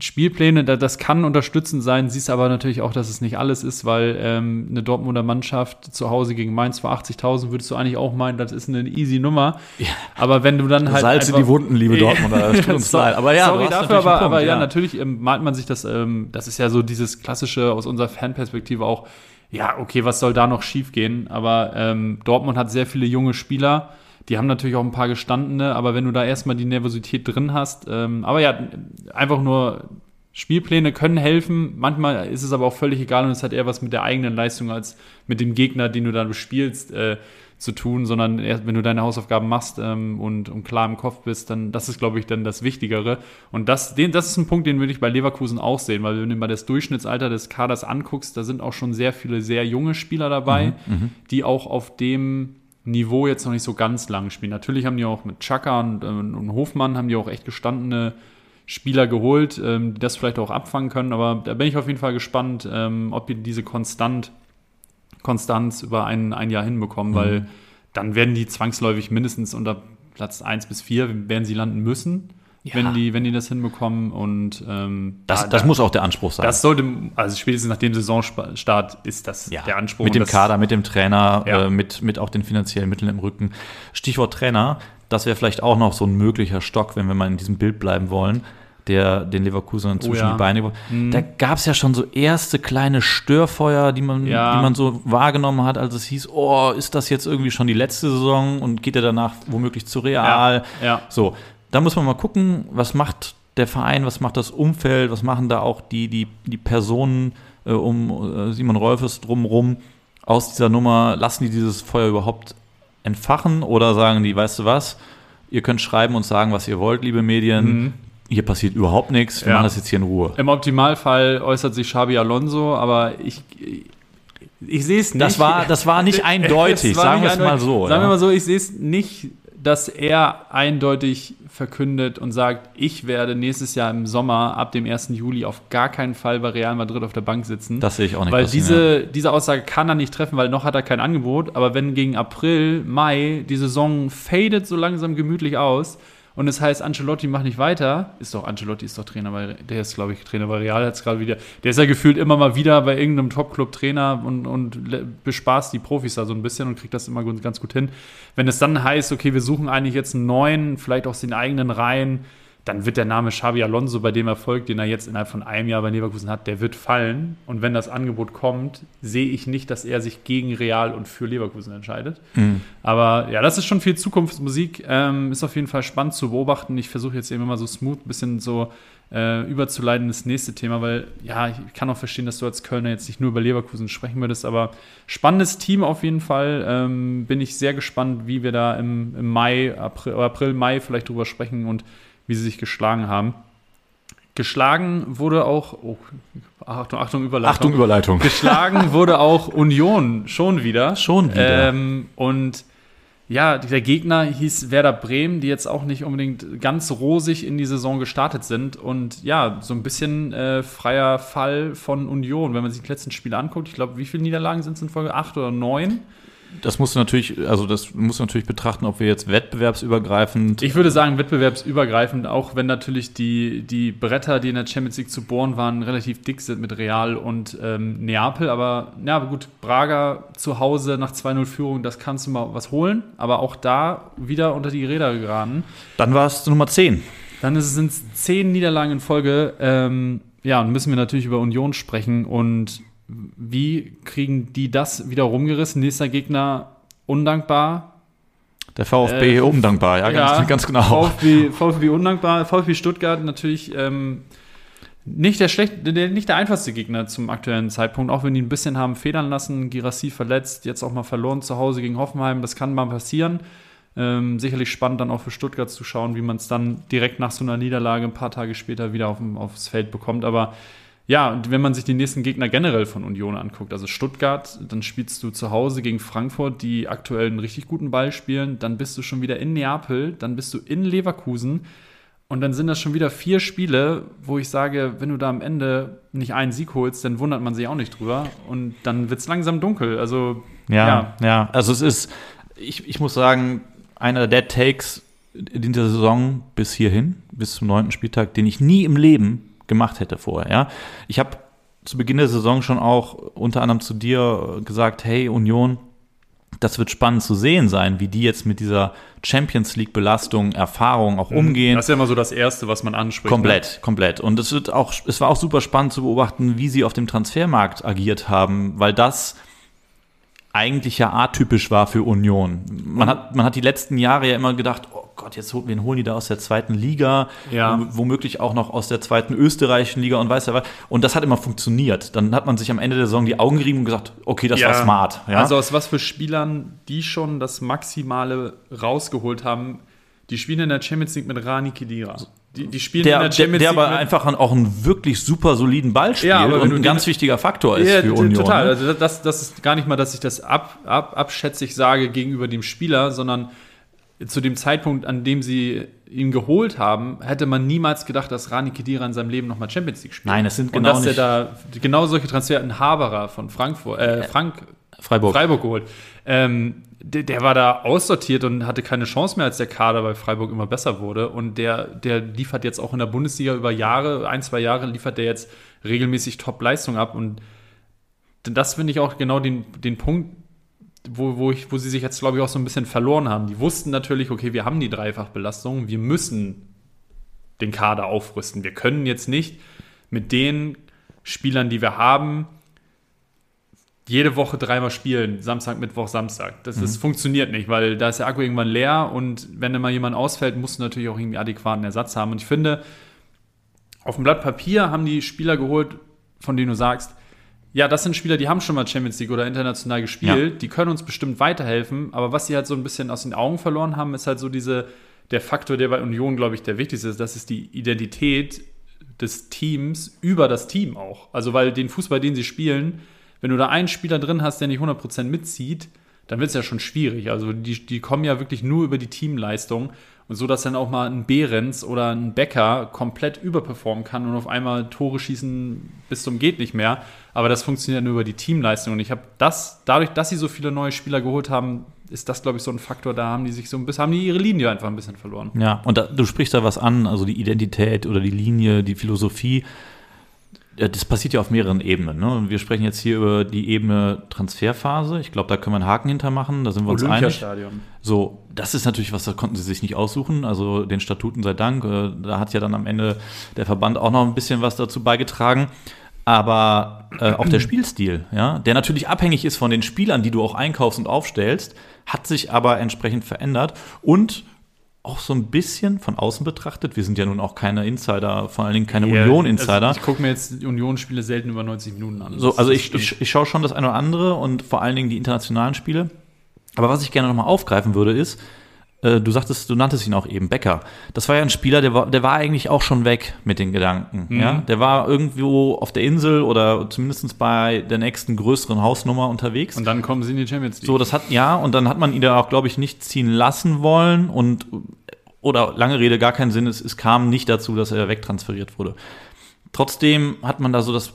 Spielpläne, das kann unterstützend sein, siehst aber natürlich auch, dass es nicht alles ist, weil ähm, eine Dortmunder Mannschaft zu Hause gegen Mainz für 80.000 würdest du eigentlich auch meinen, das ist eine easy Nummer. Ja. Aber wenn du dann halt. Salze die Wunden, liebe Dortmunder, das tut uns leid. Aber ja, sorry dafür, aber, Punkt, aber ja, ja, natürlich ähm, malt man sich das, ähm, das ist ja so dieses klassische aus unserer Fanperspektive auch, ja, okay, was soll da noch schiefgehen? Aber ähm, Dortmund hat sehr viele junge Spieler die haben natürlich auch ein paar gestandene, aber wenn du da erstmal die Nervosität drin hast, ähm, aber ja, einfach nur Spielpläne können helfen. Manchmal ist es aber auch völlig egal und es hat eher was mit der eigenen Leistung als mit dem Gegner, den du da bespielst, äh, zu tun, sondern erst wenn du deine Hausaufgaben machst ähm, und, und, klar im Kopf bist, dann das ist, glaube ich, dann das Wichtigere. Und das, den, das ist ein Punkt, den würde ich bei Leverkusen auch sehen, weil wenn du mal das Durchschnittsalter des Kaders anguckst, da sind auch schon sehr viele sehr junge Spieler dabei, mhm, mhm. die auch auf dem Niveau jetzt noch nicht so ganz lang spielen. Natürlich haben die auch mit Chaka und, ähm, und Hofmann haben die auch echt gestandene Spieler geholt, ähm, die das vielleicht auch abfangen können. Aber da bin ich auf jeden Fall gespannt, ähm, ob die diese Konstant, Konstanz über ein, ein Jahr hinbekommen, mhm. weil dann werden die zwangsläufig mindestens unter Platz 1 bis 4 werden sie landen müssen. Ja. wenn, die, wenn die das hinbekommen. Und ähm, das, da, das muss auch der Anspruch sein. Das sollte, also spätestens nach dem Saisonstart ist das ja, der Anspruch. Mit dem das, Kader, mit dem Trainer, ja. äh, mit, mit auch den finanziellen Mitteln im Rücken. Stichwort Trainer, das wäre vielleicht auch noch so ein möglicher Stock, wenn wir mal in diesem Bild bleiben wollen der den Leverkusen zwischen oh ja. die Beine. Mhm. Da gab es ja schon so erste kleine Störfeuer, die man, ja. die man so wahrgenommen hat, als es hieß, oh, ist das jetzt irgendwie schon die letzte Saison und geht er danach womöglich zu Real? Ja. ja. So, da muss man mal gucken, was macht der Verein, was macht das Umfeld, was machen da auch die, die, die Personen äh, um äh, Simon Rolfes drumherum aus dieser Nummer, lassen die dieses Feuer überhaupt entfachen oder sagen die, weißt du was, ihr könnt schreiben und sagen, was ihr wollt, liebe Medien, mhm hier passiert überhaupt nichts, wir ja. machen das jetzt hier in Ruhe. Im Optimalfall äußert sich Xabi Alonso, aber ich, ich sehe es nicht. Das war, das war nicht eindeutig, war sagen wir es mal so. Sagen wir mal so, ich sehe es nicht, dass er eindeutig verkündet und sagt, ich werde nächstes Jahr im Sommer ab dem 1. Juli auf gar keinen Fall bei Real Madrid auf der Bank sitzen. Das sehe ich auch nicht. Weil diese, diese Aussage kann er nicht treffen, weil noch hat er kein Angebot. Aber wenn gegen April, Mai die Saison fadet so langsam gemütlich aus, und es heißt, Ancelotti macht nicht weiter, ist doch, Ancelotti ist doch Trainer bei, der ist, glaube ich, Trainer bei Real, jetzt gerade wieder, der ist ja gefühlt immer mal wieder bei irgendeinem Top-Club Trainer und, und bespaßt die Profis da so ein bisschen und kriegt das immer ganz gut hin. Wenn es dann heißt, okay, wir suchen eigentlich jetzt einen neuen, vielleicht aus den eigenen Reihen, dann wird der Name Xabi Alonso bei dem Erfolg, den er jetzt innerhalb von einem Jahr bei Leverkusen hat, der wird fallen. Und wenn das Angebot kommt, sehe ich nicht, dass er sich gegen Real und für Leverkusen entscheidet. Mhm. Aber ja, das ist schon viel Zukunftsmusik. Ähm, ist auf jeden Fall spannend zu beobachten. Ich versuche jetzt eben immer so smooth ein bisschen so äh, überzuleiten ins nächste Thema, weil ja, ich kann auch verstehen, dass du als Kölner jetzt nicht nur über Leverkusen sprechen würdest, aber spannendes Team auf jeden Fall. Ähm, bin ich sehr gespannt, wie wir da im, im Mai, April, April, Mai vielleicht drüber sprechen und wie sie sich geschlagen haben. Geschlagen wurde auch, oh, Achtung, Achtung, Überleitung. Achtung, Überleitung. Geschlagen wurde auch Union schon wieder. Schon wieder. Ähm, und ja, der Gegner hieß Werder Bremen, die jetzt auch nicht unbedingt ganz rosig in die Saison gestartet sind. Und ja, so ein bisschen äh, freier Fall von Union, wenn man sich die letzten Spiele anguckt. Ich glaube, wie viele Niederlagen sind es in Folge? Acht oder neun? Das musst du natürlich, also das musst du natürlich betrachten, ob wir jetzt wettbewerbsübergreifend. Ich würde sagen, wettbewerbsübergreifend, auch wenn natürlich die, die Bretter, die in der Champions League zu bohren waren, relativ dick sind mit Real und ähm, Neapel. Aber ja, gut, Braga zu Hause nach 2-0 Führung, das kannst du mal was holen. Aber auch da wieder unter die Räder geraten. Dann war es Nummer 10. Dann sind es zehn Niederlagen in Folge. Ähm, ja, und müssen wir natürlich über Union sprechen und wie kriegen die das wieder rumgerissen? Nächster Gegner undankbar. Der VfB äh, undankbar, ja, ganz, ja, ganz genau. VfB, VfB undankbar. VfB Stuttgart natürlich ähm, nicht, der schlecht, der, nicht der einfachste Gegner zum aktuellen Zeitpunkt, auch wenn die ein bisschen haben federn lassen. Girassi verletzt, jetzt auch mal verloren zu Hause gegen Hoffenheim. Das kann mal passieren. Ähm, sicherlich spannend dann auch für Stuttgart zu schauen, wie man es dann direkt nach so einer Niederlage ein paar Tage später wieder auf, aufs Feld bekommt. Aber ja, und wenn man sich die nächsten Gegner generell von Union anguckt, also Stuttgart, dann spielst du zu Hause gegen Frankfurt, die aktuell einen richtig guten Ball spielen, dann bist du schon wieder in Neapel, dann bist du in Leverkusen und dann sind das schon wieder vier Spiele, wo ich sage, wenn du da am Ende nicht einen Sieg holst, dann wundert man sich auch nicht drüber und dann wird es langsam dunkel. Also ja, ja, ja, also es ist, ich, ich muss sagen, einer der Takes in dieser Saison bis hierhin, bis zum neunten Spieltag, den ich nie im Leben gemacht hätte vorher. Ja? Ich habe zu Beginn der Saison schon auch unter anderem zu dir gesagt, hey Union, das wird spannend zu sehen sein, wie die jetzt mit dieser Champions League Belastung, Erfahrung auch mhm. umgehen. Das ist ja immer so das Erste, was man anspricht. Komplett, ne? komplett. Und es wird auch, es war auch super spannend zu beobachten, wie sie auf dem Transfermarkt agiert haben, weil das eigentlich ja atypisch war für Union. Man hat, man hat die letzten Jahre ja immer gedacht, oh Gott, jetzt wen holen die da aus der zweiten Liga, ja. womöglich auch noch aus der zweiten österreichischen Liga und weiß ja was. Und das hat immer funktioniert. Dann hat man sich am Ende der Saison die Augen gerieben und gesagt, okay, das ja. war smart. Ja? Also aus was für Spielern, die schon das Maximale rausgeholt haben, die spielen in der Champions League mit Rani Kedira. Die, die spielen der, in der Champions der, der aber einfach auch einen wirklich super soliden Ball spielt ja, und ein ganz wichtiger Faktor ist ja, für Union. Total. Ne? Also das, das ist gar nicht mal, dass ich das ab, ab, abschätzig sage gegenüber dem Spieler, sondern zu dem Zeitpunkt, an dem sie ihn geholt haben, hätte man niemals gedacht, dass Rani Kedira in seinem Leben nochmal Champions League spielt. Nein, es sind genau Und dass nicht. er da genau solche Transfer, ein Haberer von Frankfurt, äh, Frank, Freiburg, Freiburg geholt. Ähm, der, der, war da aussortiert und hatte keine Chance mehr, als der Kader bei Freiburg immer besser wurde. Und der, der liefert jetzt auch in der Bundesliga über Jahre, ein, zwei Jahre, liefert der jetzt regelmäßig Top-Leistung ab. Und das finde ich auch genau den, den Punkt, wo, wo, ich, wo sie sich jetzt, glaube ich, auch so ein bisschen verloren haben. Die wussten natürlich, okay, wir haben die Dreifachbelastung, wir müssen den Kader aufrüsten. Wir können jetzt nicht mit den Spielern, die wir haben, jede Woche dreimal spielen, Samstag, Mittwoch, Samstag. Das, mhm. das funktioniert nicht, weil da ist der Akku irgendwann leer und wenn mal jemand ausfällt, musst du natürlich auch irgendwie adäquaten Ersatz haben. Und ich finde, auf dem Blatt Papier haben die Spieler geholt, von denen du sagst, ja, das sind Spieler, die haben schon mal Champions League oder international gespielt, ja. die können uns bestimmt weiterhelfen, aber was sie halt so ein bisschen aus den Augen verloren haben, ist halt so diese, der Faktor, der bei Union, glaube ich, der wichtigste ist, das ist die Identität des Teams über das Team auch. Also, weil den Fußball, den sie spielen, wenn du da einen Spieler drin hast, der nicht 100% mitzieht, dann wird es ja schon schwierig. Also die, die kommen ja wirklich nur über die Teamleistung und so, dass dann auch mal ein Behrens oder ein Becker komplett überperformen kann und auf einmal Tore schießen bis zum geht nicht mehr. Aber das funktioniert nur über die Teamleistung. Und ich habe das, dadurch, dass sie so viele neue Spieler geholt haben, ist das, glaube ich, so ein Faktor, da haben die sich so ein bisschen, haben die ihre Linie einfach ein bisschen verloren. Ja, und da, du sprichst da was an, also die Identität oder die Linie, die Philosophie das passiert ja auf mehreren Ebenen. Ne? Wir sprechen jetzt hier über die Ebene Transferphase. Ich glaube, da können wir einen Haken hintermachen. Da sind wir uns einig. So, das ist natürlich was, da konnten sie sich nicht aussuchen. Also den Statuten sei Dank. Äh, da hat ja dann am Ende der Verband auch noch ein bisschen was dazu beigetragen. Aber äh, auch der Spielstil, ja, der natürlich abhängig ist von den Spielern, die du auch einkaufst und aufstellst, hat sich aber entsprechend verändert. Und auch so ein bisschen von außen betrachtet. Wir sind ja nun auch keine Insider, vor allen Dingen keine yeah, Union-Insider. Also ich gucke mir jetzt Union-Spiele selten über 90 Minuten an. So, also ich, ich, ich schaue schon das eine oder andere und vor allen Dingen die internationalen Spiele. Aber was ich gerne nochmal aufgreifen würde, ist, äh, du sagtest, du nanntest ihn auch eben Becker. Das war ja ein Spieler, der war, der war eigentlich auch schon weg mit den Gedanken. Mhm. Ja? Der war irgendwo auf der Insel oder zumindest bei der nächsten größeren Hausnummer unterwegs. Und dann kommen sie in die Champions League. So, das hat, ja, und dann hat man ihn da auch, glaube ich, nicht ziehen lassen wollen und oder lange Rede, gar keinen Sinn, es, es kam nicht dazu, dass er wegtransferiert wurde. Trotzdem hat man da so das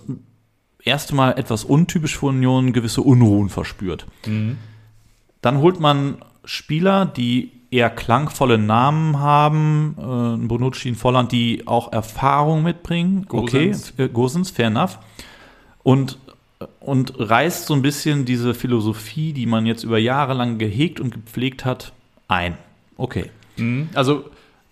erste Mal etwas untypisch für Union gewisse Unruhen verspürt. Mhm. Dann holt man Spieler, die eher klangvolle Namen haben, äh, Bonucci in Volland, die auch Erfahrung mitbringen. Gosens. Okay, äh, Gosens, fair enough. Und, und reißt so ein bisschen diese Philosophie, die man jetzt über Jahre lang gehegt und gepflegt hat, ein. Okay. Mhm. Also,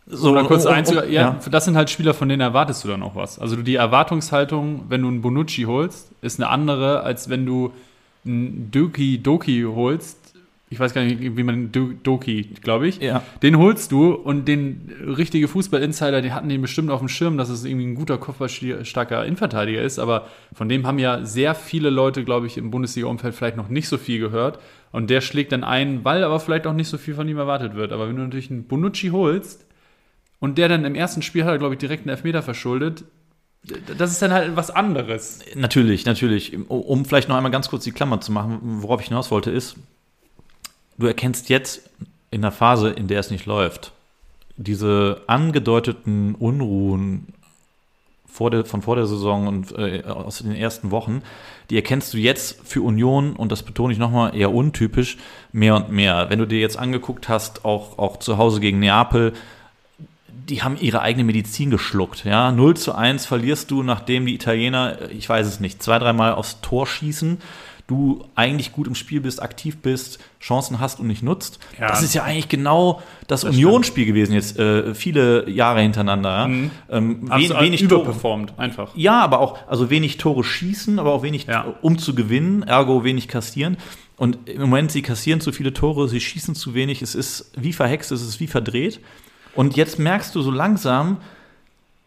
so um kurz oh, oh, oh, ja, ja, das sind halt Spieler, von denen erwartest du dann auch was. Also die Erwartungshaltung, wenn du einen Bonucci holst, ist eine andere, als wenn du einen Doki Doki holst, ich weiß gar nicht, wie man Doki, glaube ich. Ja. Den holst du und den richtige Fußball-Insider, die hatten den bestimmt auf dem Schirm, dass es irgendwie ein guter kopfballstarker Innenverteidiger ist, aber von dem haben ja sehr viele Leute, glaube ich, im Bundesliga-Umfeld vielleicht noch nicht so viel gehört. Und der schlägt dann ein, weil aber vielleicht auch nicht so viel von ihm erwartet wird. Aber wenn du natürlich einen Bonucci holst und der dann im ersten Spiel hat er, glaube ich, direkt einen Elfmeter verschuldet, das ist dann halt was anderes. Natürlich, natürlich. Um vielleicht noch einmal ganz kurz die Klammer zu machen, worauf ich hinaus wollte, ist, du erkennst jetzt in der Phase, in der es nicht läuft, diese angedeuteten Unruhen vor der, von vor der Saison und äh, aus den ersten Wochen, die erkennst du jetzt für Union, und das betone ich nochmal, eher untypisch, mehr und mehr. Wenn du dir jetzt angeguckt hast, auch, auch zu Hause gegen Neapel, die haben ihre eigene Medizin geschluckt. Ja? 0 zu 1 verlierst du, nachdem die Italiener, ich weiß es nicht, zwei, dreimal aufs Tor schießen du eigentlich gut im Spiel bist, aktiv bist, Chancen hast und nicht nutzt. Ja. Das ist ja eigentlich genau das, das Unionsspiel gewesen jetzt äh, viele Jahre hintereinander. Mhm. Ähm, wen, wenig überperformt einfach. Ja, aber auch also wenig Tore schießen, aber auch wenig ja. um zu gewinnen, ergo wenig kassieren. Und im Moment sie kassieren zu viele Tore, sie schießen zu wenig. Es ist wie verhext, es ist wie verdreht. Und jetzt merkst du so langsam,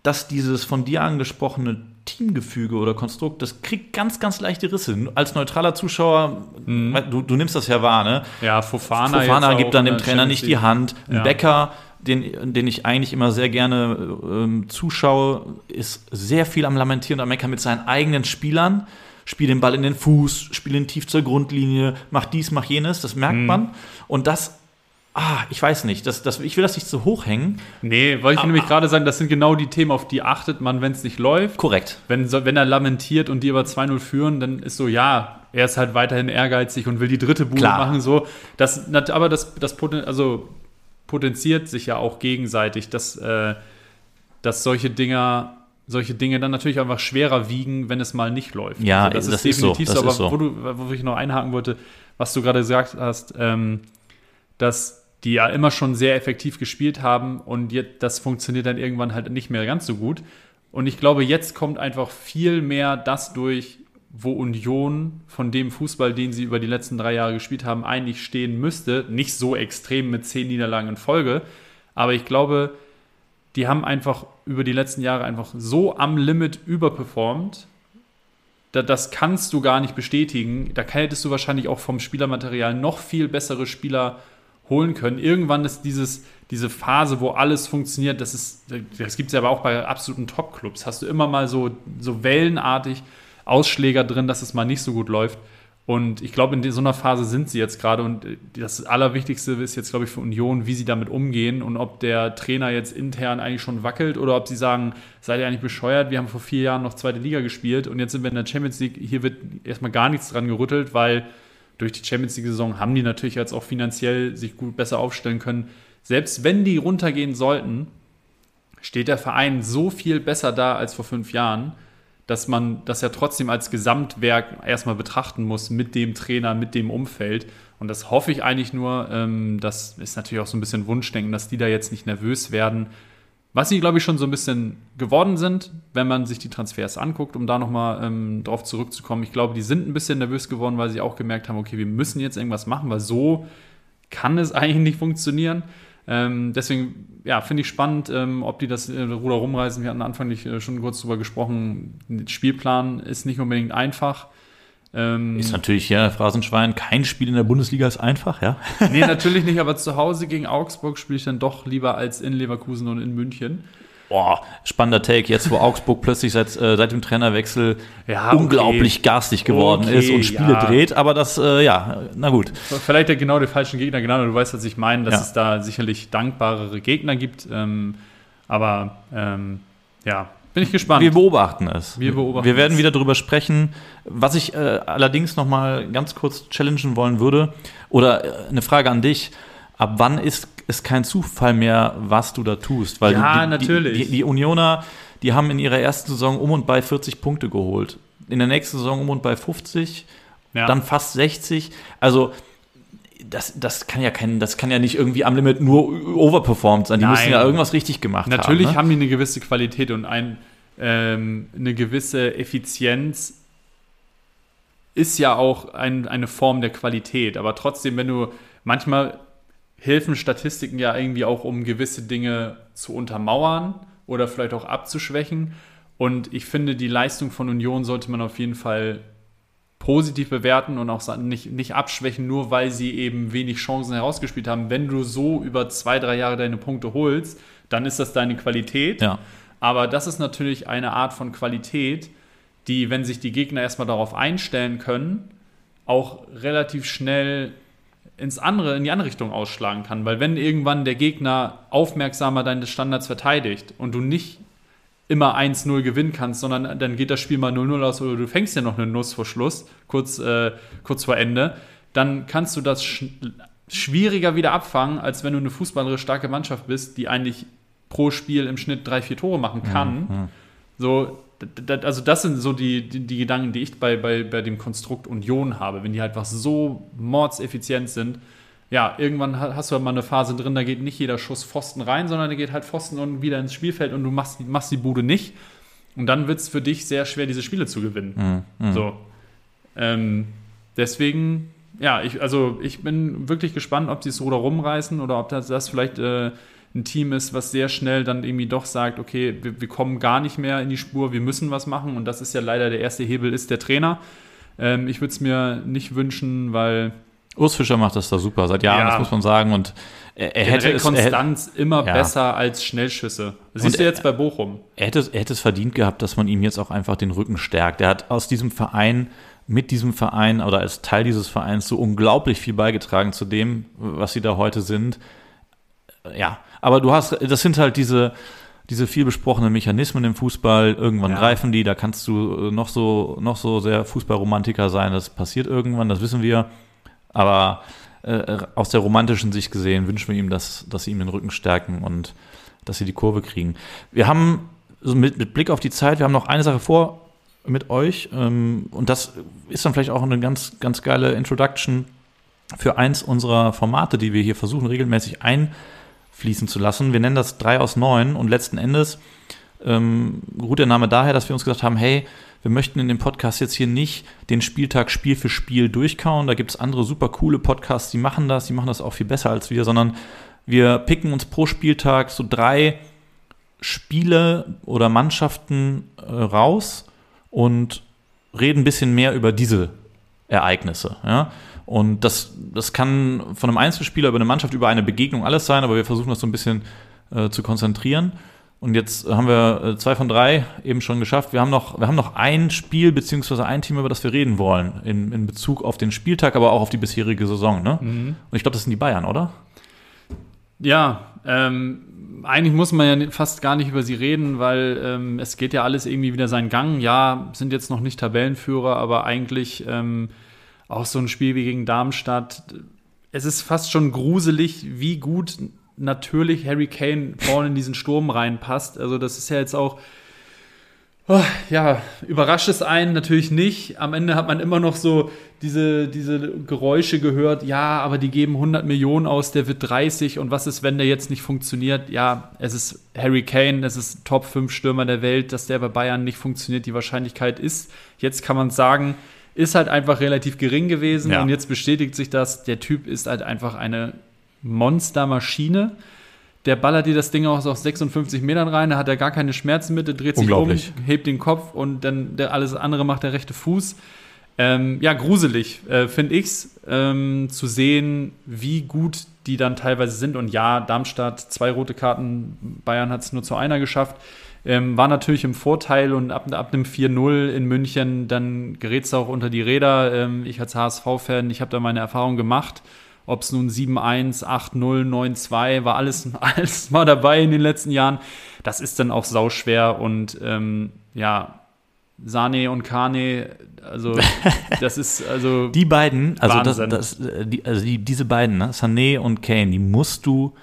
dass dieses von dir angesprochene Teamgefüge oder Konstrukt, das kriegt ganz, ganz leichte Risse. Als neutraler Zuschauer, mhm. du, du nimmst das ja wahr, ne? Ja, Fofana, Fofana gibt dann dem Trainer nicht die Hand. Ein ja. Becker, den, den ich eigentlich immer sehr gerne ähm, zuschaue, ist sehr viel am Lamentieren und am Meckern mit seinen eigenen Spielern. Spiel den Ball in den Fuß, spiel ihn tief zur Grundlinie, mach dies, mach jenes, das merkt mhm. man. Und das Ah, ich weiß nicht. Das, das, ich will das nicht zu hoch hängen. Nee, wollte ich Ah, nämlich ah. gerade sagen, das sind genau die Themen, auf die achtet man, wenn es nicht läuft. Korrekt. Wenn, so- wenn er lamentiert und die über 2-0 führen, dann ist so, ja, er ist halt weiterhin ehrgeizig und will die dritte Bude Klar. machen. So. Das, aber das, das poten, also potenziert sich ja auch gegenseitig, dass, äh, dass solche Dinger, solche Dinge dann natürlich einfach schwerer wiegen, wenn es mal nicht läuft. Ja, Also das ist so, das Aber ist so. Wo, du, wo ich noch einhaken wollte, was du gerade gesagt hast, ähm, dass die ja immer schon sehr effektiv gespielt haben und jetzt, das funktioniert dann irgendwann halt nicht mehr ganz so gut. Und ich glaube, jetzt kommt einfach viel mehr das durch, wo Union von dem Fußball, den sie über die letzten drei Jahre gespielt haben, eigentlich stehen müsste. Nicht so extrem mit zehn Niederlagen in Folge, aber ich glaube, die haben einfach über die letzten Jahre einfach so am Limit überperformt. Da, das kannst du gar nicht bestätigen. Da hättest du wahrscheinlich auch vom Spielermaterial noch viel bessere Spieler holen können. Irgendwann ist dieses, diese Phase, wo alles funktioniert, das, das gibt es ja aber auch bei absoluten Top-Clubs. Hast du immer mal so, so wellenartig Ausschläger drin, dass es mal nicht so gut läuft. Und ich glaube, in so einer Phase sind sie jetzt gerade. Und das Allerwichtigste ist jetzt, glaube ich, für Union, wie sie damit umgehen und ob der Trainer jetzt intern eigentlich schon wackelt oder ob sie sagen, seid ihr eigentlich bescheuert? Wir haben vor vier Jahren noch zweite Liga gespielt und jetzt sind wir in der Champions League. Hier wird erstmal gar nichts dran gerüttelt, weil durch die Champions League-Saison haben die natürlich jetzt auch finanziell sich gut besser aufstellen können. Selbst wenn die runtergehen sollten, steht der Verein so viel besser da als vor fünf Jahren, dass man das ja trotzdem als Gesamtwerk erstmal betrachten muss mit dem Trainer, mit dem Umfeld. Und das hoffe ich eigentlich nur. Ähm, das ist natürlich auch so ein bisschen Wunschdenken, dass die da jetzt nicht nervös werden. Was sie, glaube ich, schon so ein bisschen geworden sind, wenn man sich die Transfers anguckt, um da nochmal ähm, drauf zurückzukommen. Ich glaube, die sind ein bisschen nervös geworden, weil sie auch gemerkt haben, okay, wir müssen jetzt irgendwas machen, weil so kann es eigentlich nicht funktionieren. Ähm, deswegen, ja, finde ich spannend, ähm, ob die das äh, Ruder rumreißen. Wir hatten anfänglich äh, schon kurz drüber gesprochen. Spielplan ist nicht unbedingt einfach. Ähm, Ist natürlich, ja, Phrasenschwein, kein Spiel in der Bundesliga ist einfach, ja. nee, natürlich nicht, aber zu Hause gegen Augsburg spiele ich dann doch lieber als in Leverkusen und in München. Boah, spannender Take, jetzt wo Augsburg plötzlich seit, äh, seit dem Trainerwechsel Ja, okay. unglaublich garstig geworden Okay, ist und Spiele ja. dreht, aber das, äh, ja, na gut. Vielleicht ja genau die falschen Gegner, genau, du weißt, was ich meine, dass Ja. es da sicherlich dankbarere Gegner gibt. Ähm, aber ähm, ja, bin ich gespannt. Wir beobachten es. Wir beobachten Wir werden es. wieder drüber sprechen. Was ich äh, allerdings noch mal ganz kurz challengen wollen würde, oder äh, eine Frage an dich. Ab wann ist es kein Zufall mehr, was du da tust? Weil Ja, die, natürlich. Die, die, die Unioner, die haben in ihrer ersten Saison um und bei 40 Punkte geholt. In der nächsten Saison um und bei 50, ja. dann fast 60. Also das, das kann ja kein, das kann ja nicht irgendwie am Limit nur overperformed sein. Die Nein. müssen ja irgendwas richtig gemacht Natürlich haben. ne? haben die eine gewisse Qualität und ein, ähm, eine gewisse Effizienz ist ja auch ein, eine Form der Qualität. Aber trotzdem, wenn du manchmal helfen Statistiken ja irgendwie auch, um gewisse Dinge zu untermauern oder vielleicht auch abzuschwächen. Und ich finde, die Leistung von Union sollte man auf jeden Fall positiv bewerten und auch nicht, nicht abschwächen, nur weil sie eben wenig Chancen herausgespielt haben. Wenn du so über zwei, drei Jahre deine Punkte holst, dann ist das deine Qualität. Ja. Aber das ist natürlich eine Art von Qualität, die, wenn sich die Gegner erstmal darauf einstellen können, auch relativ schnell ins andere, in die andere Richtung ausschlagen kann. Weil wenn irgendwann der Gegner aufmerksamer deine Standards verteidigt und du nicht immer 1-0 gewinnen kannst, sondern dann geht das Spiel mal 0-0 aus oder du fängst ja noch eine Nuss vor Schluss, kurz, äh, kurz vor Ende, dann kannst du das sch schwieriger wieder abfangen, als wenn du eine fußballerisch starke Mannschaft bist, die eigentlich pro Spiel im Schnitt drei, vier Tore machen kann. So, d- d- also das sind so die, die, die Gedanken, die ich bei, bei, bei dem Konstrukt Union habe. Wenn die halt einfach so mordseffizient sind, ja, irgendwann ha- hast du halt mal eine Phase drin, da geht nicht jeder Schuss Pfosten rein, sondern da geht halt Pfosten und wieder ins Spielfeld und du machst, die- machst die Bude nicht. Und dann wird es für dich sehr schwer, diese Spiele zu gewinnen. So. Ähm, deswegen, ja, ich, also ich bin wirklich gespannt, ob sie es Ruder rumreißen oder ob das, das vielleicht äh, ein Team ist, was sehr schnell dann irgendwie doch sagt, okay, wir, wir kommen gar nicht mehr in die Spur, wir müssen was machen. Und das ist ja leider der erste Hebel, ist der Trainer. Ähm, ich würde es mir nicht wünschen, weil Urs Fischer macht das da super, seit Jahren, Ja. das muss man sagen. Und er, er hätte es, er, Konstanz immer Ja. besser als Schnellschüsse. Siehst Und du er- jetzt bei Bochum. er, hätte, er hätte es verdient gehabt, dass man ihm jetzt auch einfach den Rücken stärkt. Er hat aus diesem Verein mit diesem Verein oder als Teil dieses Vereins so unglaublich viel beigetragen zu dem, was sie da heute sind. Ja, aber du hast, das sind halt diese, diese viel besprochenen Mechanismen im Fußball. Irgendwann ja. greifen die, da kannst du noch so, noch so sehr Fußballromantiker sein, das passiert irgendwann, das wissen wir. Aber äh, aus der romantischen Sicht gesehen wünschen wir ihm, dass, dass sie ihm den Rücken stärken und dass sie die Kurve kriegen. Wir haben also mit, mit Blick auf die Zeit, wir haben noch eine Sache vor mit euch ähm, und das ist dann vielleicht auch eine ganz, ganz geile Introduction für eins unserer Formate, die wir hier versuchen regelmäßig einfließen zu lassen. Wir nennen das 3 aus 9 und letzten Endes ähm, ruht der Name daher, dass wir uns gesagt haben, hey, wir möchten in dem Podcast jetzt hier nicht den Spieltag Spiel für Spiel durchkauen. Da gibt es andere super coole Podcasts, die machen das, die machen das auch viel besser als wir, sondern wir picken uns pro Spieltag so drei Spiele oder Mannschaften äh, raus und reden ein bisschen mehr über diese Ereignisse. Ja? Und das, das kann von einem Einzelspieler über eine Mannschaft, über eine Begegnung alles sein, aber wir versuchen das so ein bisschen äh, zu konzentrieren. Und jetzt haben wir äh, zwei von drei eben schon geschafft. Wir haben noch, wir haben noch ein Spiel beziehungsweise ein Team, über das wir reden wollen, in, in Bezug auf den Spieltag, aber auch auf die bisherige Saison. Ne? Mhm. Und ich glaube, das sind die Bayern, oder? Ja, ähm, eigentlich muss man ja fast gar nicht über sie reden, weil ähm, es geht ja alles irgendwie wieder seinen Gang. Ja, sind jetzt noch nicht Tabellenführer, aber eigentlich ähm, auch so ein Spiel wie gegen Darmstadt. Es ist fast schon gruselig, wie gut natürlich Harry Kane vorne in diesen Sturm reinpasst. Also das ist ja jetzt auch, oh, ja, überrascht es einen natürlich nicht. Am Ende hat man immer noch so diese, diese Geräusche gehört, ja, aber die geben 100 Millionen aus, der wird 30 und was ist, wenn der jetzt nicht funktioniert? Ja, es ist Harry Kane, es ist Top 5 Stürmer der Welt, dass der bei Bayern nicht funktioniert, die Wahrscheinlichkeit ist, jetzt kann man sagen, ist halt einfach relativ gering gewesen ja. und jetzt bestätigt sich das, der Typ ist halt einfach eine Monstermaschine. Der ballert dir das Ding auch aus 56 Metern rein, da hat er gar keine Schmerzen mit, der dreht sich um, hebt den Kopf und dann der, alles andere macht der rechte Fuß. Ähm, ja, gruselig, äh, finde ich's, ähm, zu sehen, wie gut die dann teilweise sind. Und ja, Darmstadt, zwei rote Karten, Bayern hat es nur zu einer geschafft. Ähm, war natürlich im Vorteil und ab, ab einem 4-0 in München, dann gerät es auch unter die Räder. Ähm, ich als HSV-Fan, ich habe da meine Erfahrung gemacht. Ob es nun 7-1, 8-0, 9-2, war alles, alles mal dabei in den letzten Jahren. Das ist dann auch sauschwer und ähm, ja, Sane und Kane, also das ist also die beiden, also, das, das, die, also die, diese beiden, ne, Sané und Kane, die musst du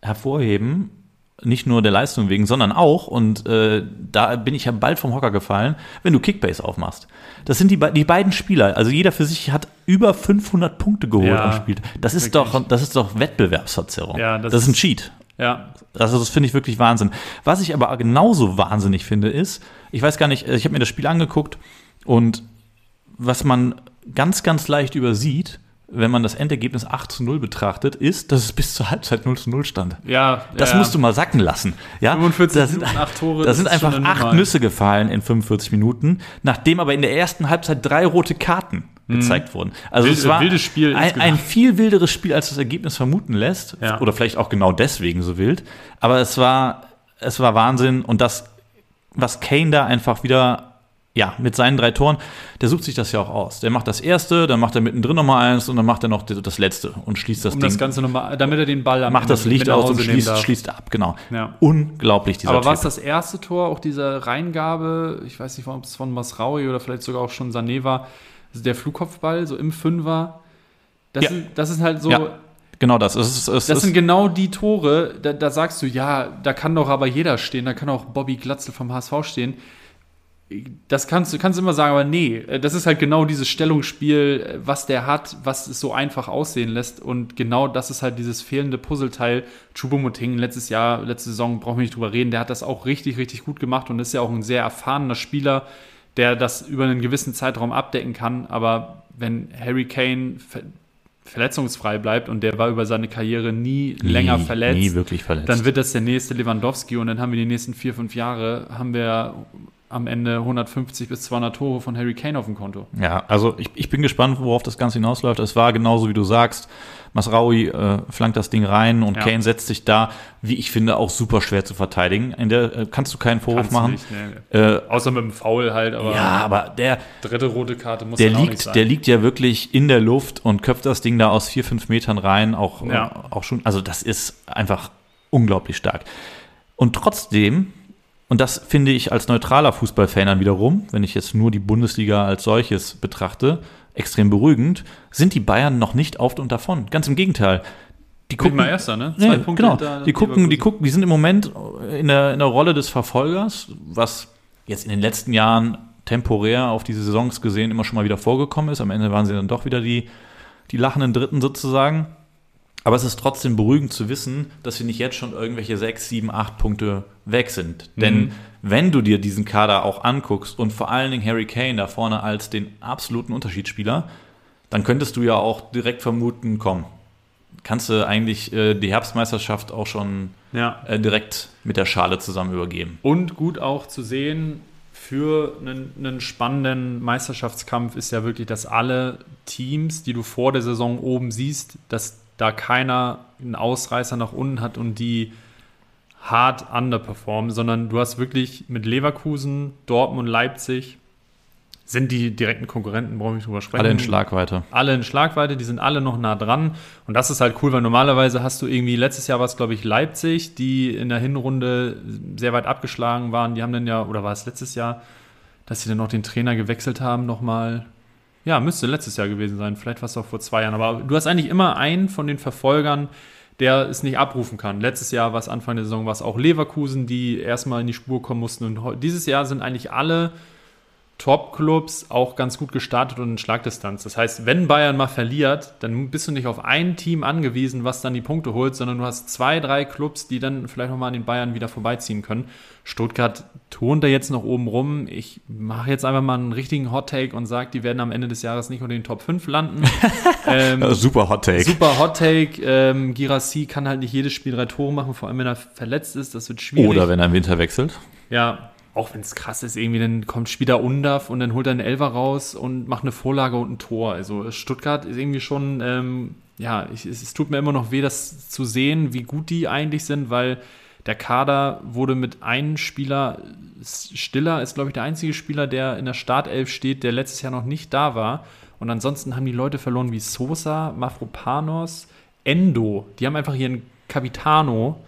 hervorheben nicht nur der Leistung wegen, sondern auch, und äh, da bin ich ja bald vom Hocker gefallen, wenn du Kickbase aufmachst. Das sind die, die beiden Spieler, also jeder für sich hat über 500 Punkte geholt ja, am Spiel. Das ist, doch, das ist doch Wettbewerbsverzerrung. Ja, das, das ist ein Cheat. Ja. Also das finde ich wirklich Wahnsinn. Was ich aber genauso wahnsinnig finde, ist, ich weiß gar nicht, ich habe mir das Spiel angeguckt und was man ganz, ganz leicht übersieht, wenn man das Endergebnis 8 zu 0 betrachtet, ist, dass es bis zur Halbzeit 0 zu 0 stand. Ja. Das ja. musst du mal sacken lassen. Ja? 45 da sind, Minuten, 8 Tore. Da sind einfach acht Nüsse gefallen in 45 Minuten, nachdem aber in der ersten Halbzeit drei rote Karten mhm. gezeigt wurden. Also Wild, es war wildes Spiel ein, ein, viel wilderes Spiel, als das Ergebnis vermuten lässt. Ja. Oder vielleicht auch genau deswegen so wild. Aber es war, es war Wahnsinn und das, was Kane da einfach wieder ja, mit seinen drei Toren, der sucht sich das ja auch aus. Der macht das erste, dann macht er mittendrin nochmal eins und dann macht er noch das letzte und schließt das um Ding. das Ganze nochmal, damit er den Ball am Macht das Licht aus und schließt, schließt, ab, genau. Ja. Unglaublich, dieser Aber war es das erste Tor, auch diese Reingabe, ich weiß nicht, ob es von Masraui oder vielleicht sogar auch schon Sané war, also der Flugkopfball, so im Fünfer, das, ja. ist, das ist halt so, ja. Genau das. Es ist, es das sind genau die Tore, da, da, sagst du, ja, da kann doch aber jeder stehen, da kann auch Bobby Glatzel vom HSV stehen das kannst du kannst immer sagen, aber nee, äh, das ist halt genau dieses Stellungsspiel, äh, was der hat, was es so einfach aussehen lässt. Und genau das ist halt dieses fehlende Puzzleteil. Chubomoting letztes Jahr, letzte Saison, brauchen wir nicht drüber reden, der hat das auch richtig, richtig gut gemacht und ist ja auch ein sehr erfahrener Spieler, der das über einen gewissen Zeitraum abdecken kann. Aber wenn Harry Kane verletzungsfrei bleibt und der war über seine Karriere nie, nie länger verletzt, nie wirklich verletzt, dann wird das der nächste Lewandowski und dann haben wir die nächsten vier, fünf Jahre, haben wir am Ende 150 bis 200 Tore von Harry Kane auf dem Konto. Ja, also ich, ich bin gespannt, worauf das Ganze hinausläuft. Es war genauso, wie du sagst. Masraui äh, flankt das Ding rein und Ja. Kane setzt sich da, wie ich finde, auch super schwer zu verteidigen. In der äh, kannst du keinen Vorwurf Kannst machen. nicht, nee. Äh, Außer mit dem Foul halt, aber ja, aber der, dritte rote Karte muss der auch nicht liegt, sein. der liegt ja wirklich in der Luft und köpft das Ding da aus vier, fünf Metern rein. Auch, Ja. äh, auch schon, also das ist einfach unglaublich stark. Und trotzdem, und das finde ich als neutraler Fußballfan dann wiederum, wenn ich jetzt nur die Bundesliga als solches betrachte, extrem beruhigend, sind die Bayern noch nicht auf und davon. Ganz im Gegenteil. Die gucken, mal erster, ne? Nee, genau. hinter Die gucken, die gucken, die sind im Moment in der, in der Rolle des Verfolgers, was jetzt in den letzten Jahren temporär auf diese Saisons gesehen immer schon mal wieder vorgekommen ist. Am Ende waren sie dann doch wieder die, die lachenden Dritten sozusagen. Aber es ist trotzdem beruhigend zu wissen, dass sie nicht jetzt schon irgendwelche sechs, sieben, acht Punkte weg sind. Denn Mhm. wenn du dir diesen Kader auch anguckst und vor allen Dingen Harry Kane da vorne als den absoluten Unterschiedsspieler, dann könntest du ja auch direkt vermuten, komm, kannst du eigentlich äh, die Herbstmeisterschaft auch schon Ja. äh, direkt mit der Schale zusammen übergeben. Und gut auch zu sehen, für einen, einen spannenden Meisterschaftskampf ist ja wirklich, dass alle Teams, die du vor der Saison oben siehst, dass da keiner einen Ausreißer nach unten hat und die hart underperformen, sondern du hast wirklich mit Leverkusen, Dortmund, Leipzig sind die direkten Konkurrenten, brauche ich nicht drüber sprechen. Alle in Schlagweite. alle in Schlagweite, die sind alle noch nah dran. Und das ist halt cool, weil normalerweise hast du irgendwie, letztes Jahr war es, glaube ich, Leipzig, die in der Hinrunde sehr weit abgeschlagen waren. Die haben dann ja, oder war es letztes Jahr, dass sie dann noch den Trainer gewechselt haben, nochmal. Ja, müsste letztes Jahr gewesen sein. Vielleicht war es auch vor zwei Jahren. Aber du hast eigentlich immer einen von den Verfolgern, der es nicht abrufen kann. Letztes Jahr war es Anfang der Saison, war es auch Leverkusen, die erstmal in die Spur kommen mussten. Und dieses Jahr sind eigentlich alle Top-Clubs auch ganz gut gestartet und in Schlagdistanz. Das heißt, wenn Bayern mal verliert, dann bist du nicht auf ein Team angewiesen, was dann die Punkte holt, sondern du hast zwei, drei Clubs, die dann vielleicht nochmal an den Bayern wieder vorbeiziehen können. Stuttgart turnt da jetzt noch oben rum. Ich mache jetzt einfach mal einen richtigen Hot-Take und sage, die werden am Ende des Jahres nicht unter den Top 5 landen. ähm, super Hot Take. Super Hot Take. Ähm, Girassi kann halt nicht jedes Spiel drei Tore machen, vor allem wenn er verletzt ist. Das wird schwierig. Oder wenn er im Winter wechselt. Ja, auch wenn es krass ist, irgendwie, dann kommt später Undaf und dann holt er einen Elfer raus und macht eine Vorlage und ein Tor. Also Stuttgart ist irgendwie schon, ähm, ja, ich, es, es tut mir immer noch weh, das zu sehen, wie gut die eigentlich sind, weil der Kader wurde mit einem Spieler, Stiller ist, glaube ich, der einzige Spieler, der in der Startelf steht, der letztes Jahr noch nicht da war. Und ansonsten haben die Leute verloren wie Sosa, Mafropanos, Endo. Die haben einfach ihren Capitano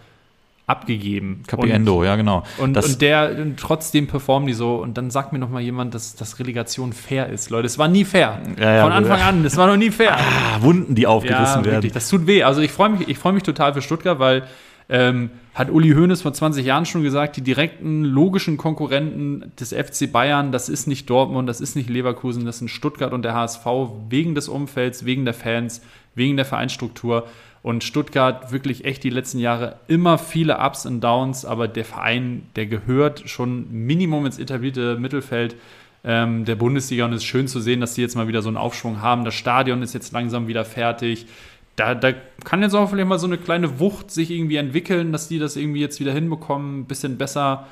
abgegeben. Capiendo, ja genau. und, das, und der und trotzdem performen die so. Und dann sagt mir noch mal jemand, dass, dass Relegation fair ist. Leute, es war nie fair. Ja, ja, Von ja. Anfang an, es war noch nie fair. ah, Wunden, die aufgerissen werden. wirklich, das tut weh. Also ich freue mich, ich freue mich total für Stuttgart, weil ähm, hat Uli Hoeneß vor 20 Jahren schon gesagt, die direkten logischen Konkurrenten des FC Bayern, das ist nicht Dortmund, das ist nicht Leverkusen, das sind Stuttgart und der HSV wegen des Umfelds, wegen der Fans, wegen der Vereinsstruktur. Und Stuttgart wirklich echt die letzten Jahre immer viele Ups und Downs, aber der Verein, der gehört schon Minimum ins etablierte Mittelfeld ähm, der Bundesliga und es ist schön zu sehen, dass sie jetzt mal wieder so einen Aufschwung haben. Das Stadion ist jetzt langsam wieder fertig. Da, da kann jetzt auch vielleicht mal so eine kleine Wucht sich irgendwie entwickeln, dass die das irgendwie jetzt wieder hinbekommen, ein bisschen besser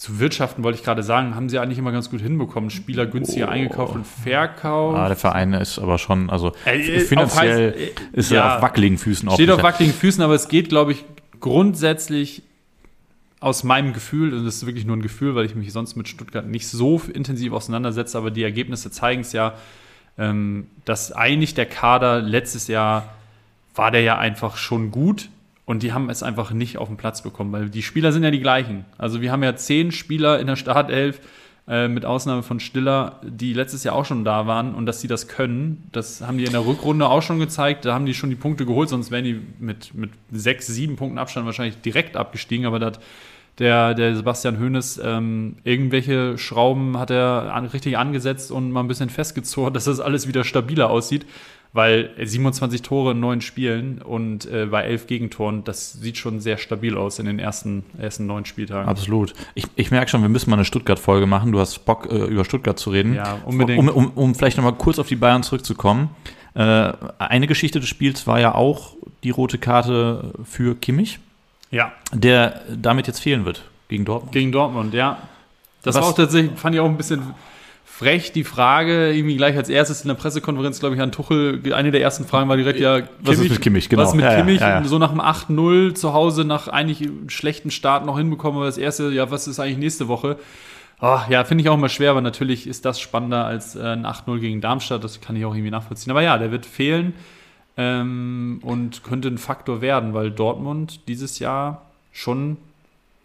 zu wirtschaften, wollte ich gerade sagen, haben sie eigentlich immer ganz gut hinbekommen. Spieler günstiger Oh. eingekauft und verkauft. ah, der Verein ist aber schon, also Äh, finanziell auf heiß- äh, ist ja. er auf wackeligen Füßen Steht auf aufgestellt. wackeligen Füßen, aber es geht, glaube ich, grundsätzlich aus meinem Gefühl, und das ist wirklich nur ein Gefühl, weil ich mich sonst mit Stuttgart nicht so intensiv auseinandersetze, aber die Ergebnisse zeigen es ja, ähm, dass eigentlich der Kader letztes Jahr war der ja einfach schon gut und die haben es einfach nicht auf den Platz bekommen, weil die Spieler sind ja die gleichen. Also wir haben ja zehn Spieler in der Startelf, äh, mit Ausnahme von Stiller, die letztes Jahr auch schon da waren und dass sie das können, das haben die in der Rückrunde auch schon gezeigt. Da haben die schon die Punkte geholt, sonst wären die mit, mit sechs, sieben Punkten Abstand wahrscheinlich direkt abgestiegen. Aber da hat der, der Sebastian Hoeneß ähm, irgendwelche Schrauben hat er an, richtig angesetzt und mal ein bisschen festgezurrt, dass das alles wieder stabiler aussieht. Weil 27 Tore in neun Spielen und äh, bei elf Gegentoren, das sieht schon sehr stabil aus in den ersten, ersten neun Spieltagen. Absolut. Ich, ich merke schon, wir müssen mal eine Stuttgart-Folge machen. Du hast Bock, äh, über Stuttgart zu reden. Ja, unbedingt. Um, um, um vielleicht nochmal kurz auf die Bayern zurückzukommen. Äh, eine Geschichte des Spiels war ja auch die rote Karte für Kimmich, Ja, der damit jetzt fehlen wird gegen Dortmund. Gegen Dortmund, ja. Das Was- war auch tatsächlich, fand ich auch ein bisschen frech die Frage, irgendwie gleich als erstes in der Pressekonferenz, glaube ich, an Tuchel, eine der ersten Fragen war direkt, ja, Kimmich, was ist mit Kimmich, genau. Was mit ja, Kimmich, ja, ja, so nach dem 8-0 zu Hause, nach eigentlich schlechten Start noch hinbekommen, aber das erste, ja, was ist eigentlich nächste Woche? Oh, ja, finde ich auch immer schwer, aber natürlich ist das spannender als äh, ein 8-0 gegen Darmstadt, das kann ich auch irgendwie nachvollziehen. Aber ja, der wird fehlen ähm, und könnte ein Faktor werden, weil Dortmund dieses Jahr schon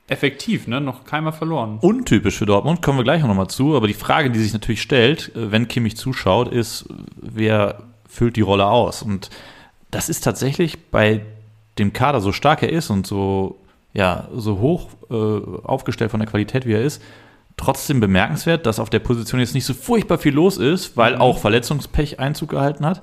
effektiv, ne? Noch keiner verloren. Untypisch für Dortmund, kommen wir gleich noch mal zu. Aber die Frage, die sich natürlich stellt, äh, wenn Kimmich zuschaut, ist, wer füllt die Rolle aus? Und das ist tatsächlich bei dem Kader, so stark er ist und so, ja, so hoch äh, aufgestellt von der Qualität, wie er ist, trotzdem bemerkenswert, dass auf der Position jetzt nicht so furchtbar viel los ist, weil mhm. auch Verletzungspech Einzug gehalten hat.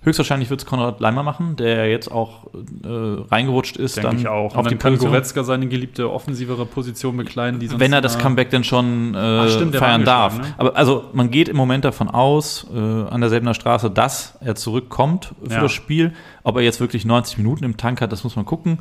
Höchstwahrscheinlich wird es Konrad Leimer machen, der jetzt auch äh, reingerutscht ist. Denke dann ich auch. Auf Und die kann Goretzka seine geliebte offensivere Position bekleiden. Die Wenn er das Comeback denn schon äh, Ach, stimmt, feiern darf. Ne? Aber also man geht im Moment davon aus, äh, an derselben Straße, dass er zurückkommt für ja. das Spiel. Ob er jetzt wirklich 90 Minuten im Tank hat, das muss man gucken.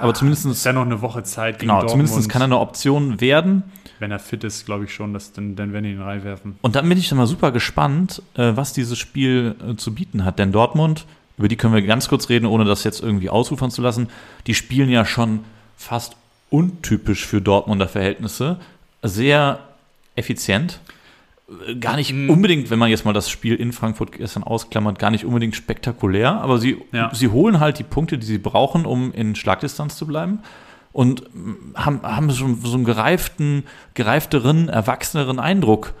Aber zumindest ist ja noch eine Woche Zeit. Gegen genau, zumindest kann er eine Option werden. Wenn er fit ist, glaube ich schon, dass dann, dann werden die ihn reinwerfen. Und dann bin ich dann mal super gespannt, äh, was dieses Spiel äh, zu bieten hat. Denn Dortmund, über die können wir ganz kurz reden, ohne das jetzt irgendwie ausufern zu lassen, die spielen ja schon fast untypisch für Dortmunder Verhältnisse. Sehr effizient gar nicht mhm. unbedingt, wenn man jetzt mal das Spiel in Frankfurt gestern ausklammert, gar nicht unbedingt spektakulär, aber sie, ja. sie holen halt die Punkte, die sie brauchen, um in Schlagdistanz zu bleiben und haben, haben so, so einen gereiften, gereifteren, erwachseneren Eindruck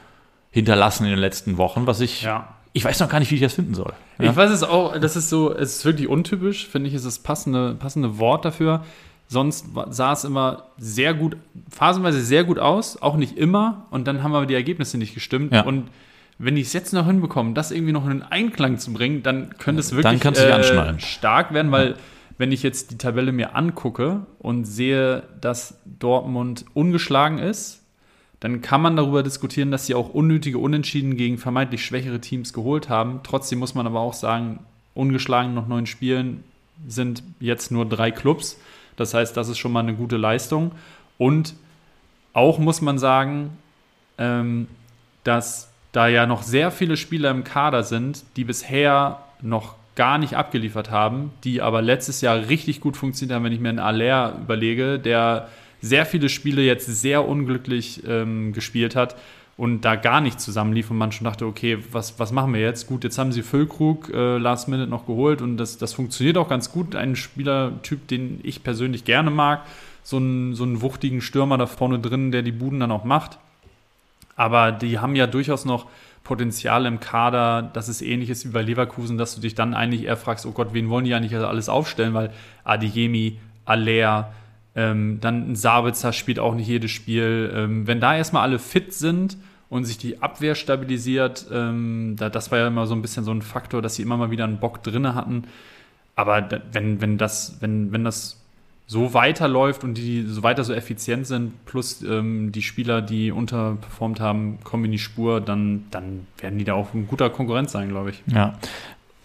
hinterlassen in den letzten Wochen, was ich ja. Ich weiß noch gar nicht, wie ich das finden soll. Ja? Ich weiß es auch, das ist so, es ist wirklich untypisch, finde ich, ist das passende, passende Wort dafür. Sonst sah es immer sehr gut, phasenweise sehr gut aus, auch nicht immer. Und dann haben aber die Ergebnisse nicht gestimmt. Ja. Und wenn ich es jetzt noch hinbekomme, das irgendwie noch in einen Einklang zu bringen, dann könnte es wirklich äh, stark werden, weil wenn ich jetzt die Tabelle mir angucke und sehe, dass Dortmund ungeschlagen ist, dann kann man darüber diskutieren, dass sie auch unnötige Unentschieden gegen vermeintlich schwächere Teams geholt haben. Trotzdem muss man aber auch sagen, ungeschlagen noch neun Spielen sind jetzt nur drei Clubs. Das heißt, das ist schon mal eine gute Leistung. Und auch muss man sagen, ähm, dass da ja noch sehr viele Spieler im Kader sind, die bisher noch gar nicht abgeliefert haben, die aber letztes Jahr richtig gut funktioniert haben, wenn ich mir einen Aller überlege, der sehr viele Spiele jetzt sehr unglücklich ähm, gespielt hat und da gar nicht zusammenlief und man schon dachte, okay, was, was machen wir jetzt? Gut, jetzt haben sie Füllkrug äh, Last Minute noch geholt und das, das funktioniert auch ganz gut. Ein Spielertyp, den ich persönlich gerne mag, so einen, so einen wuchtigen Stürmer da vorne drin, der die Buden dann auch macht. Aber die haben ja durchaus noch Potenzial im Kader, dass es ähnlich ist wie bei Leverkusen, dass du dich dann eigentlich eher fragst, oh Gott, wen wollen die eigentlich alles aufstellen? Weil Adiyemi, Aller, ähm, dann Sabitzer spielt auch nicht jedes Spiel. Ähm, wenn da erstmal alle fit sind und sich die Abwehr stabilisiert. Ähm, da, das war ja immer so ein bisschen so ein Faktor, dass sie immer mal wieder einen Bock drin hatten. Aber wenn, wenn, das, wenn, wenn das so weiterläuft und die so weiter so effizient sind, plus ähm, die Spieler, die unterperformt haben, kommen in die Spur, dann, dann werden die da auch ein guter Konkurrent sein, glaube ich. Ja.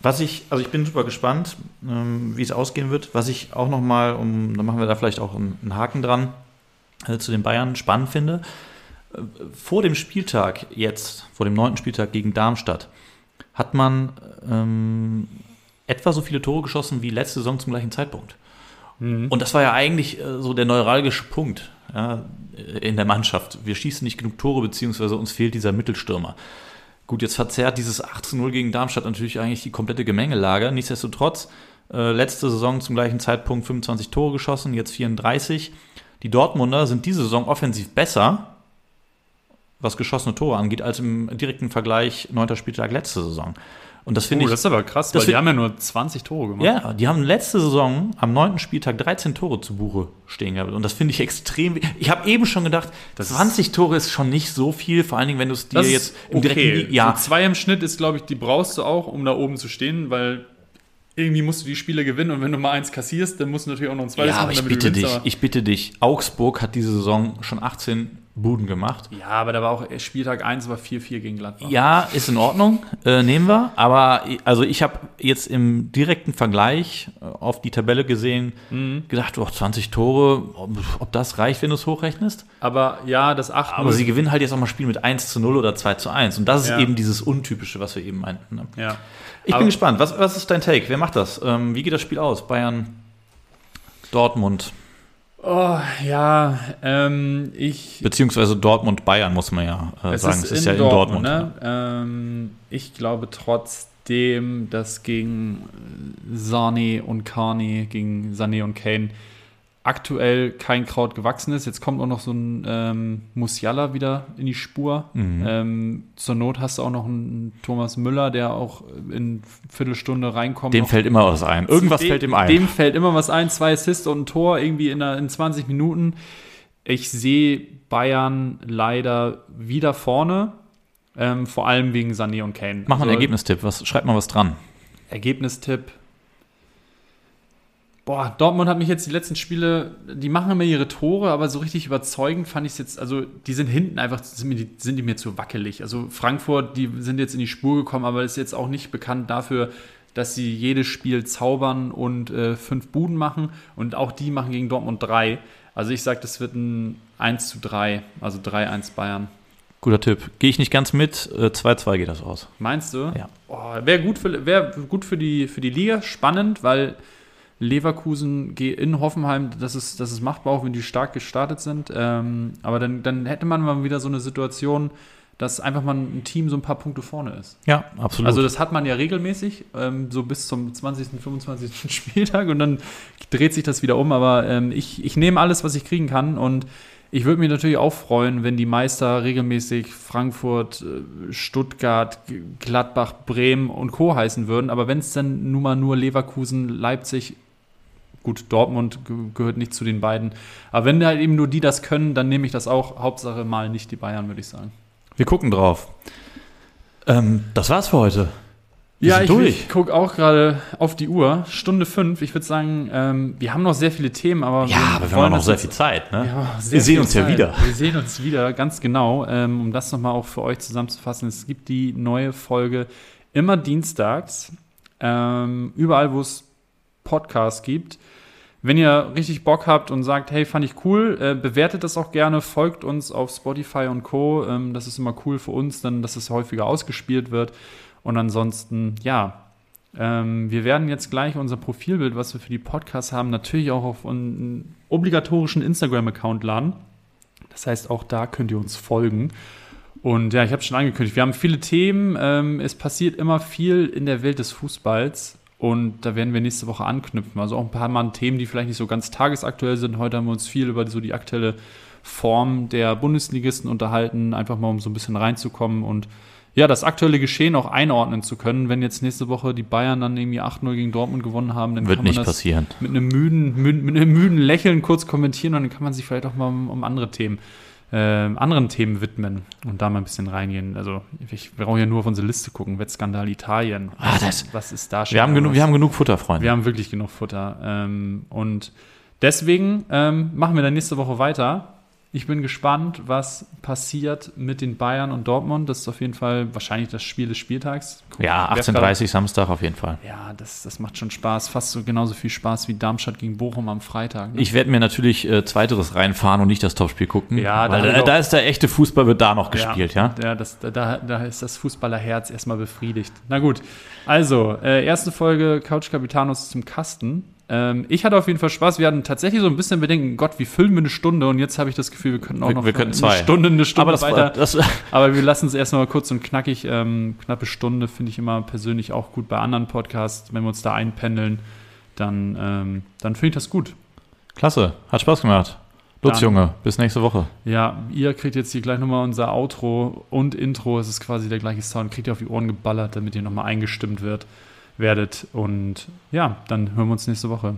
Was ich, also ich bin super gespannt, ähm, wie es ausgehen wird. Was ich auch nochmal, um, dann machen wir da vielleicht auch einen, einen Haken dran, äh, zu den Bayern spannend finde, vor dem Spieltag jetzt, vor dem neunten Spieltag gegen Darmstadt, hat man ähm, etwa so viele Tore geschossen wie letzte Saison zum gleichen Zeitpunkt. Mhm. Und das war ja eigentlich äh, so der neuralgische Punkt ja, in der Mannschaft. Wir schießen nicht genug Tore, beziehungsweise uns fehlt dieser Mittelstürmer. Gut, jetzt verzerrt dieses 18-0 gegen Darmstadt natürlich eigentlich die komplette Gemengelage. Nichtsdestotrotz, äh, letzte Saison zum gleichen Zeitpunkt 25 Tore geschossen, jetzt 34. Die Dortmunder sind diese Saison offensiv besser, was geschossene Tore angeht, als im direkten Vergleich 9. Spieltag letzte Saison. Und das finde oh, ich. Das ist aber krass, weil die haben ja nur 20 Tore gemacht. Ja, die haben letzte Saison am 9. Spieltag 13 Tore zu Buche stehen gehabt. Und das finde ich extrem. Ich habe eben schon gedacht, das 20 Tore ist schon nicht so viel, vor allen Dingen, wenn du es dir jetzt im okay. direkten. Ja. So zwei im Schnitt ist, glaube ich, die brauchst du auch, um da oben zu stehen, weil irgendwie musst du die Spiele gewinnen und wenn du mal eins kassierst, dann musst du natürlich auch noch ein zweites ja, aber ich bitte dich, ich bitte dich. Augsburg hat diese Saison schon 18 Buden gemacht. Ja, aber da war auch Spieltag 1 war 4-4 gegen Gladbach. Ja, ist in Ordnung, äh, nehmen wir. Aber also ich habe jetzt im direkten Vergleich äh, auf die Tabelle gesehen, Mhm. gedacht, oh, 20 Tore, ob, ob das reicht, wenn du es hochrechnest. Aber ja, das 8 Aber sie gewinnen halt jetzt auch mal Spiel mit 1 zu 0 oder 2 zu 1. Und das ist Ja. eben dieses Untypische, was wir eben meinten. ne? Ja. Ich Aber- bin gespannt. Was, was ist dein Take? Wer macht das? Ähm, wie geht das Spiel aus? Bayern, Dortmund, Oh, ja, ähm, ich. beziehungsweise Dortmund-Bayern, muss man ja äh, sagen. es ist ja in Dortmund. ne? Ähm, ich glaube trotzdem, dass gegen Sane und Carney, gegen Sané und Kane aktuell kein Kraut gewachsen ist. Jetzt kommt auch noch so ein ähm, Musiala wieder in die Spur. Mhm. Ähm, zur Not hast du auch noch einen Thomas Müller, der auch in Viertelstunde reinkommt. Dem fällt immer was ein. Irgendwas dem, fällt ihm ein. Dem fällt immer was ein. Zwei Assists und ein Tor irgendwie in, der, in 20 Minuten. Ich sehe Bayern leider wieder vorne. Ähm, vor allem wegen Sané und Kane. Mach mal einen Also, Ergebnistipp. Was, schreib mal was dran. Ergebnistipp. Boah, Dortmund hat mich jetzt die letzten Spiele, die machen immer ihre Tore, aber so richtig überzeugend fand ich es jetzt, also die sind hinten einfach, sind, die- sind die mir zu wackelig. Also Frankfurt, die sind jetzt in die Spur gekommen, aber ist jetzt auch nicht bekannt dafür, dass sie jedes Spiel zaubern und äh, fünf Buden machen und auch die machen gegen Dortmund drei. Also ich sage, das wird ein 1 zu 3, also 3-1 Bayern. Guter Tipp. Gehe ich nicht ganz mit. Äh, 2-2 geht das aus. Meinst du? Ja. Oh, Wäre gut, für, wär gut für, die, für die Liga, spannend, weil Leverkusen in Hoffenheim, das ist, das ist machbar, auch wenn die stark gestartet sind. Ähm, aber dann, dann hätte man mal wieder so eine Situation, dass einfach mal ein Team so ein paar Punkte vorne ist. Ja, absolut. Also das hat man ja regelmäßig, ähm, so bis zum 20., 25. Spieltag und dann dreht sich das wieder um. Aber ähm, ich, ich nehme alles, was ich kriegen kann und ich würde mich natürlich auch freuen, wenn die Meister regelmäßig Frankfurt, äh, Stuttgart, Gladbach, Bremen und Co. heißen würden. Aber wenn es dann nun mal nur Leverkusen, Leipzig, gut, Dortmund ge gehört nicht zu den beiden. Aber wenn halt eben nur die das können, dann nehme ich das auch. Hauptsache mal nicht die Bayern, würde ich sagen. Wir gucken drauf. Ähm, das war's für heute. Wir Ja, ich, ich gucke auch gerade auf die Uhr. Stunde fünf. Ich würde sagen, ähm, wir haben noch sehr viele Themen, aber Ja, aber wir haben noch sehr viel Zeit. Ne? Ja, sehr Wir sehen uns ja Zeit. wieder. Wir sehen uns wieder, ganz genau. Ähm, um das nochmal auch für euch zusammenzufassen. Es gibt die neue Folge immer dienstags. Ähm, überall, wo es Podcasts gibt. Wenn ihr richtig Bock habt und sagt, hey, fand ich cool, äh, bewertet das auch gerne, folgt uns auf Spotify und Co. Ähm, das ist immer cool für uns, dann, dass es häufiger ausgespielt wird. Und ansonsten, ja, ähm, wir werden jetzt gleich unser Profilbild, was wir für die Podcasts haben, natürlich auch auf einen obligatorischen Instagram-Account laden. Das heißt, auch da könnt ihr uns folgen. Und ja, ich habe schon angekündigt, wir haben viele Themen. Ähm, es passiert immer viel in der Welt des Fußballs. Und da werden wir nächste Woche anknüpfen. Also auch ein paar Mal Themen, die vielleicht nicht so ganz tagesaktuell sind. Heute haben wir uns viel über so die aktuelle Form der Bundesligisten unterhalten, einfach mal um so ein bisschen reinzukommen und ja, das aktuelle Geschehen auch einordnen zu können. Wenn jetzt nächste Woche die Bayern dann irgendwie 8-0 gegen Dortmund gewonnen haben, dann Wird kann man nicht das passieren. mit einem müden, müden, mit einem müden Lächeln kurz kommentieren und dann kann man sich vielleicht auch mal um, um andere Themen, äh, anderen Themen widmen und da mal ein bisschen reingehen. Also ich brauche ja nur auf unsere Liste gucken. Wettskandal Italien. Ah, das- was ist da schon Wir haben, genug, los? wir haben genug Futter, Freunde. Wir haben wirklich genug Futter. Ähm, und deswegen ähm, machen wir dann nächste Woche weiter. Ich bin gespannt, was passiert mit den Bayern und Dortmund. Das ist auf jeden Fall wahrscheinlich das Spiel des Spieltags. ja, Wer 18.30 Samstag auf jeden Fall. Ja, das, das macht schon Spaß. Fast so genauso viel Spaß wie Darmstadt gegen Bochum am Freitag. ne? Ich werde mir natürlich äh, Zweiteres reinfahren und nicht das Topspiel gucken. Ja, da da, da ist der echte Fußball, wird da noch gespielt, ja? Ja, das, da, da ist das Fußballerherz erstmal befriedigt. Na gut, also, äh, erste Folge Couch Capitanos zum Kasten. Ähm, ich hatte auf jeden Fall Spaß. Wir hatten tatsächlich so ein bisschen Bedenken, Gott, wie füllen wir eine Stunde? Und jetzt habe ich das Gefühl, wir könnten auch Wir- noch wir können eine zwei. Stunde, eine Stunde Aber das, weiter. das, Aber wir lassen es erstmal kurz und knackig. Ähm, knappe Stunde finde ich immer persönlich auch gut bei anderen Podcasts. Wenn wir uns da einpendeln, dann, ähm, dann finde ich das gut. klasse, hat Spaß gemacht. Lutz, Dann- Junge, bis nächste Woche. Ja, ihr kriegt jetzt hier gleich nochmal unser Outro und Intro. Es ist quasi der gleiche Sound. Kriegt ihr auf die Ohren geballert, damit ihr nochmal eingestimmt wird, werdet. Und ja, dann hören wir uns nächste Woche.